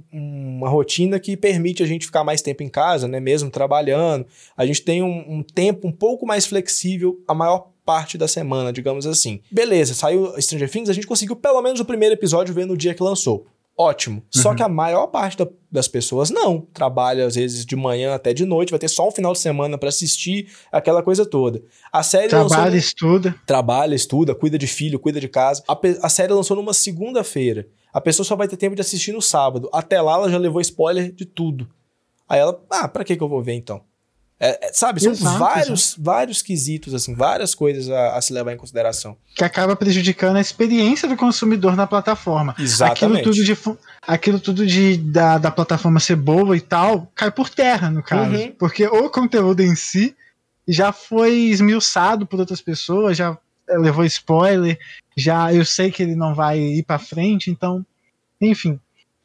uma rotina que permite a gente ficar mais tempo em casa, né? Mesmo trabalhando. A gente tem um, um tempo um pouco mais flexível a maior parte da semana, digamos assim. Beleza, saiu Stranger Things, a gente conseguiu pelo menos o primeiro episódio ver no dia que lançou. Ótimo. Só Uhum. que a maior parte da- das pessoas não. Trabalha às vezes de manhã até de noite, vai ter só um final de semana pra assistir aquela coisa toda. A série Trabalha, lançou estuda. trabalha, estuda, cuida de filho, cuida de casa. A, a série lançou numa segunda-feira. A pessoa só vai ter tempo de assistir no sábado. Até lá ela já levou spoiler de tudo. Aí ela, ah, pra que que eu vou ver então? É, é, sabe, são Exato, vários, vários quesitos, assim, várias coisas a, a se levar em consideração. Que acaba prejudicando a experiência do consumidor na plataforma. Exatamente. Aquilo tudo, de, aquilo tudo de, da, da plataforma ser boa e tal, cai por terra, no caso. Uhum. Porque o conteúdo em si já foi esmiuçado por outras pessoas, já eh, levou spoiler, já eu sei que ele não vai ir pra frente, então, enfim.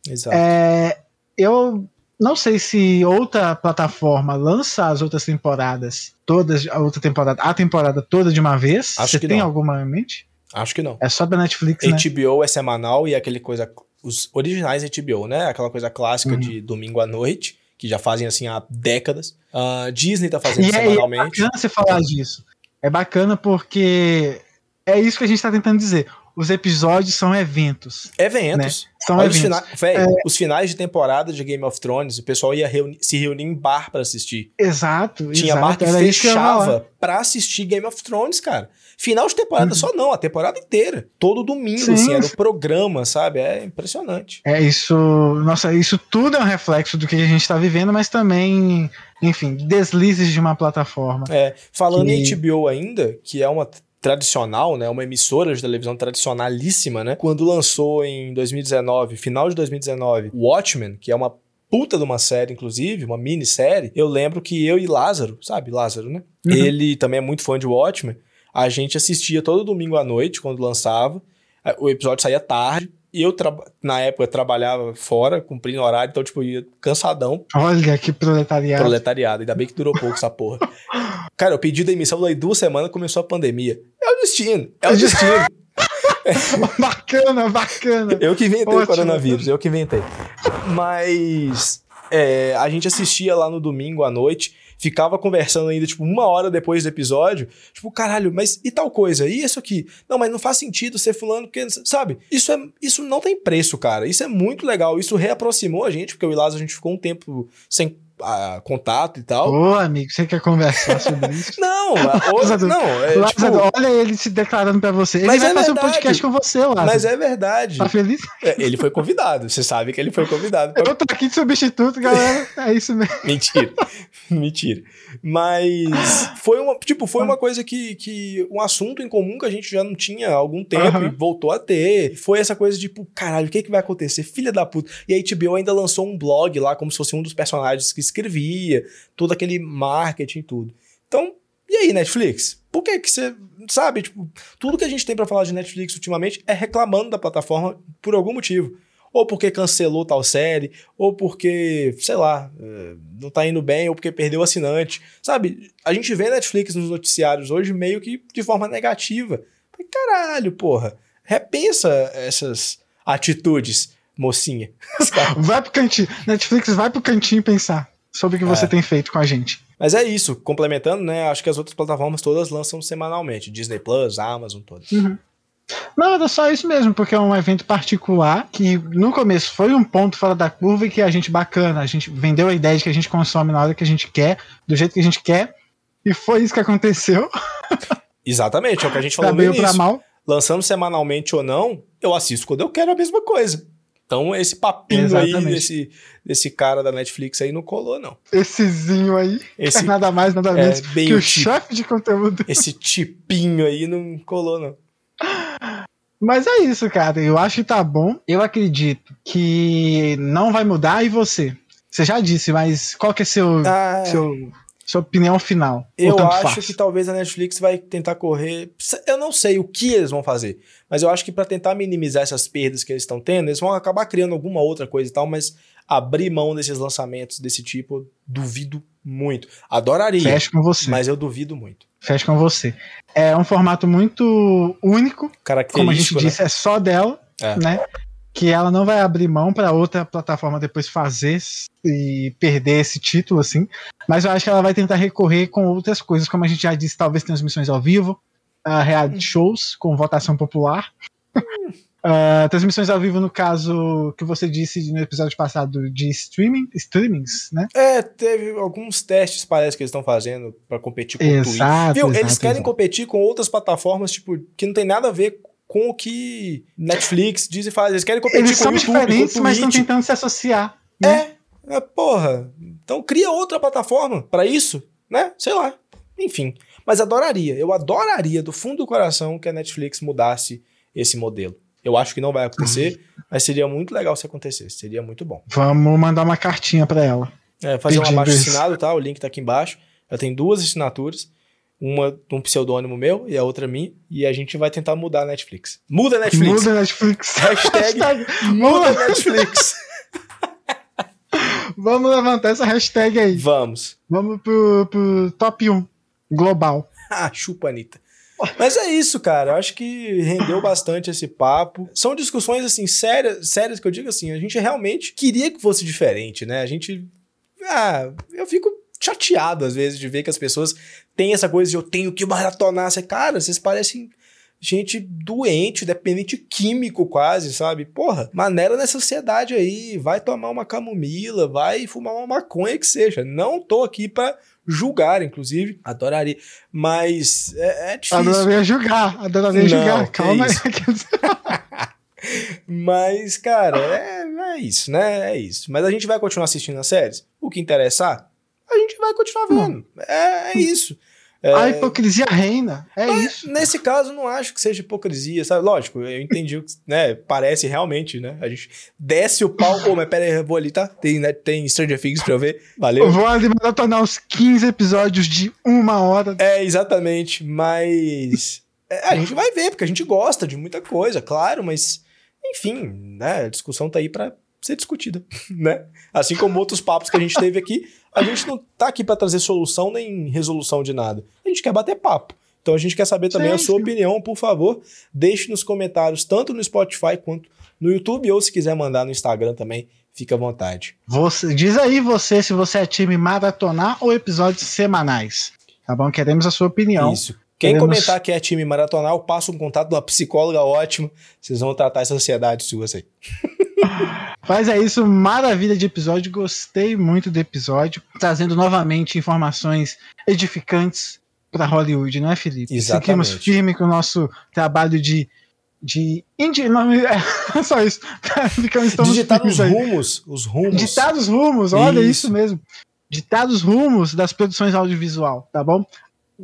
Exato. É, eu não sei se outra plataforma lança as outras temporadas, todas, a outra temporada, a temporada toda de uma vez. Acho Você que tem não. alguma em mente? Acho que não. É só da Netflix, né? HBO é semanal e é aquele coisa. Os originais HBO, né? Aquela coisa clássica Uhum. de domingo à noite, que já fazem assim há décadas. Ah, Disney tá fazendo E é, é semanalmente. bacana você falar disso. É bacana porque é isso que a gente tá tentando dizer. Os episódios são eventos. Eventos. São Olha os, eventos. fina... Véi, os finais de temporada de Game of Thrones, o pessoal ia reuni- se reunir em bar pra assistir. Exato. Tinha exato. bar que fechava pra assistir Game of Thrones, cara. Final de temporada Uhum. só não, a temporada inteira. Todo domingo, Sim. assim, era o programa, sabe? É impressionante. É isso. Nossa, isso tudo é um reflexo do que a gente tá vivendo, mas também, enfim, deslizes de uma plataforma. É, falando em Que- HBO ainda, que é uma tradicional, né, uma emissora de televisão tradicionalíssima, né? Quando lançou em 2019, final de 2019, Watchmen, que é uma puta de uma série, inclusive, uma minissérie, eu lembro que eu e Lázaro, sabe, Lázaro, né? Uhum. Ele também é muito fã de Watchmen. A gente assistia todo domingo à noite, quando lançava. O episódio saía tarde. E eu, na época, trabalhava fora, cumprindo horário, então, tipo, ia cansadão Olha que proletariado. proletariado. Ainda bem que durou pouco essa porra. Cara, eu pedi demissão, daí duas semanas começou a pandemia. É o destino, é o destino. bacana, bacana. Eu que inventei o Ótimo. coronavírus, eu que inventei. Mas é, a gente assistia lá no domingo à noite, ficava conversando ainda, tipo, uma hora depois do episódio. Tipo, caralho, mas e tal coisa? E isso aqui? Não, mas não faz sentido ser fulano, porque, sabe? Isso, é, isso não tem preço, cara. Isso é muito legal. Isso reaproximou a gente, porque e Lázaro, a gente ficou um tempo sem ah, contato e tal. Ô, amigo, você quer conversar sobre isso? Não, a- Lázaro, não, é, Lázaro, tipo, olha ele se declarando pra você. Ele Mas vai é fazer um verdade. podcast com você, Lázaro. mas é verdade. Tá feliz? É, Ele foi convidado, você sabe que ele foi convidado. pra- Eu tô aqui de substituto, galera. É isso mesmo. Mentira. Mentira. Mas foi uma, tipo, foi uma coisa que, que um assunto em comum que a gente já não tinha há algum tempo Aham. e voltou a ter. Foi essa coisa de, tipo, caralho, o que, que vai acontecer? Filha da puta. E a HBO ainda lançou um blog lá, como se fosse um dos personagens que escrevia, todo aquele marketing e tudo. Então, e aí, Netflix? Por que que você, sabe, tipo, tudo que a gente tem pra falar de Netflix ultimamente é reclamando da plataforma por algum motivo. Ou porque cancelou tal série, ou porque, sei lá, eh, não tá indo bem, ou porque perdeu o assinante. Sabe, a gente vê Netflix nos noticiários hoje meio que de forma negativa. Caralho, porra, repensa essas atitudes, mocinha. Vai pro cantinho. Netflix vai pro cantinho pensar sobre o que você É. tem feito com a gente. Mas é isso, complementando, né? Acho que as outras plataformas todas lançam semanalmente. Disney Plus, Amazon, todas. Não, era só isso mesmo, porque é um evento particular que no começo foi um ponto fora da curva e que a gente bacana, a gente vendeu a ideia de que a gente consome na hora que a gente quer, do jeito que a gente quer, e foi isso que aconteceu, Exatamente, é o que a gente pra falou no pra mal. lançando semanalmente ou não, eu assisto quando eu quero a mesma coisa. Então, esse papinho Exatamente. aí desse, desse cara da Netflix aí não colou, não. Essezinho aí. Esse, é nada mais, nada menos é, que o, o tipo, chefe de conteúdo. Esse tipinho aí não colou, não. Mas é isso, cara. Eu acho que tá bom. Eu acredito que não vai mudar. E você? Você já disse, mas qual que é seu, ah, seu sua opinião final. Eu acho faz. que talvez a Netflix vai tentar correr. Eu não sei o que eles vão fazer, mas eu acho que para tentar minimizar essas perdas que eles estão tendo, eles vão acabar criando alguma outra coisa e tal, mas abrir mão desses lançamentos desse tipo, duvido muito. Adoraria. Fecho com você. Mas eu duvido muito. Fecho com você. É um formato muito único. Como a gente né? disse, é só dela, é. né? Que ela não vai abrir mão para outra plataforma depois fazer e perder esse título, assim. Mas eu acho que ela vai tentar recorrer com outras coisas, como a gente já disse, talvez transmissões ao vivo, uh, reality hum. shows com votação popular. Uh, transmissões ao vivo, no caso que você disse no episódio passado de streaming, streamings, né? É, teve alguns testes, parece que eles estão fazendo para competir com exato, o Twitch. Viu? Exato, eles querem exato. competir com outras plataformas, tipo, que não tem nada a ver com o que Netflix diz e faz. Eles querem competir Eles com o YouTube, diferentes, mas estão tentando se associar. Né? É, é, porra. Então cria outra plataforma para isso, né? Sei lá. Enfim. Mas adoraria, eu adoraria do fundo do coração que a Netflix mudasse esse modelo. Eu acho que não vai acontecer, uhum. mas seria muito legal se acontecesse. Seria muito bom. Vamos mandar uma cartinha para ela. É, fazer um abaixo assinado, tá? O link tá aqui embaixo. Já tem duas assinaturas uma um pseudônimo meu e a outra minha, e a gente vai tentar mudar a Netflix. Muda a Netflix! Muda a Netflix! Hashtag, hashtag muda a Netflix! Vamos levantar essa hashtag aí. Vamos. Vamos pro, pro top 1 global. ah, chupa, Anitta. Mas é isso, cara. Eu acho que rendeu bastante esse papo. São discussões, assim, sérias, sérias que eu digo assim, a gente realmente queria que fosse diferente, né? A gente. Ah, eu fico chateado, às vezes, de ver que as pessoas têm essa coisa de eu tenho que maratonar. Você, cara, vocês parecem gente doente, dependente químico quase, sabe? Porra, maneira nessa sociedade aí, vai tomar uma camomila, vai fumar uma maconha que seja. Não tô aqui para julgar, inclusive, adoraria, mas é, é difícil. Adoraria julgar, adoraria julgar, calma aí. mas, cara, é, é isso, né? É isso. Mas a gente vai continuar assistindo as séries. O que interessar, a gente vai continuar vendo. É, é isso. É, a hipocrisia reina, é isso. Nesse caso, não acho que seja hipocrisia, sabe? Lógico, eu entendi, né? Parece realmente, né? A gente desce o pau. Ô, oh, mas pera aí, eu vou ali, tá? Tem, né? Tem Stranger Things pra eu ver. Valeu. Eu vou ali maratonar os 15 episódios de uma hora. É, exatamente. Mas. É, a gente vai ver, porque a gente gosta de muita coisa, claro, mas. Enfim, né? A discussão tá aí pra ser discutida, né? Assim como outros papos que a gente teve aqui, a gente não tá aqui para trazer solução nem resolução de nada. A gente quer bater papo. Então a gente quer saber também sim, a sua opinião, por favor, deixe nos comentários tanto no Spotify quanto no YouTube ou se quiser mandar no Instagram também, fica à vontade. Você diz aí você se você é time maratonar ou episódios semanais. Tá bom? Queremos a sua opinião. Isso. Quem comentar que é time maratonal, passa um contato uma psicóloga ótima. Vocês vão tratar essa ansiedade sua aí. Mas é isso, maravilha de episódio. Gostei muito do episódio, trazendo novamente informações edificantes para Hollywood, não é, Felipe? Exatamente. Seguimos firme com o nosso trabalho de de indi, não, é só isso. Ficamos, Digitar os rumos, os rumos. Ditar os rumos, olha isso. isso mesmo. Ditar os rumos das produções audiovisual, tá bom?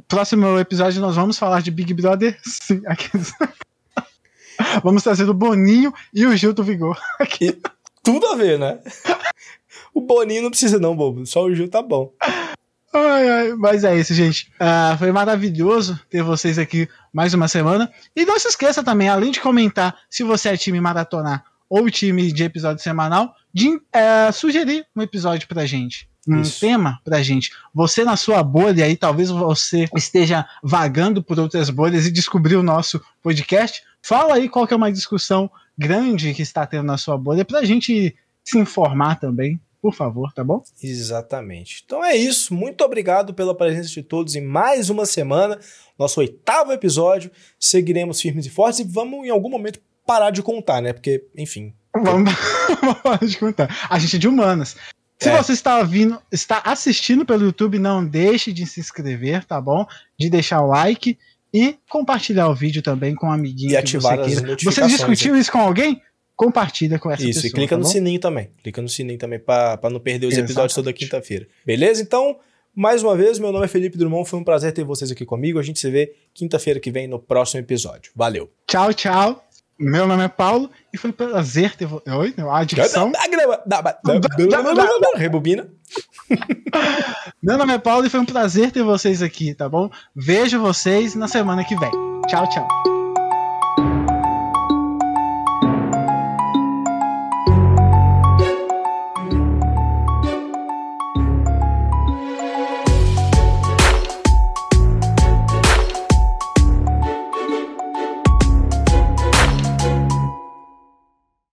Próximo episódio nós vamos falar de Big Brother. Sim, aqui. Vamos trazer o Boninho e o Gil do Vigor. Aqui. Tudo a ver, né? O Boninho não precisa, não, bobo. Só o Gil tá bom. Ai, ai, mas é isso, gente. Uh, foi maravilhoso ter vocês aqui mais uma semana. E não se esqueça também, além de comentar se você é time maratonar ou time de episódio semanal, de uh, sugerir um episódio pra gente um Isso. tema pra gente. Você na sua bolha aí, talvez você esteja vagando por outras bolhas e descobriu o nosso podcast. Fala aí qual que é uma discussão grande que está tendo na sua bolha pra gente se informar também. Por favor, tá bom? Exatamente. Então é isso. Muito obrigado pela presença de todos em mais uma semana, nosso oitavo episódio. Seguiremos firmes e fortes e vamos em algum momento parar de contar, né? Porque, enfim. Vamos parar de contar. A gente é de humanas. Se é. você está vindo, está assistindo pelo YouTube, não deixe de se inscrever, tá bom? De deixar o like e compartilhar o vídeo também com um amiguinho e ativar você queira. notificações. Você discutiu isso com alguém? Compartilha com essa Isso, pessoa. e clica tá no bom? sininho também. Clica no sininho também pra não perder os episódios toda Exatamente. quinta-feira. Beleza? Então, mais uma vez, meu nome é Felipe Drummond. Foi um prazer ter vocês aqui comigo. A gente se vê quinta-feira que vem no próximo episódio. Valeu. Tchau, tchau. Meu nome é Paulo e foi um prazer ter. Oi, a dicção. Rebobina. Meu nome é Paulo e foi um prazer ter vocês aqui, tá bom? Vejo vocês na semana que vem. Tchau, tchau.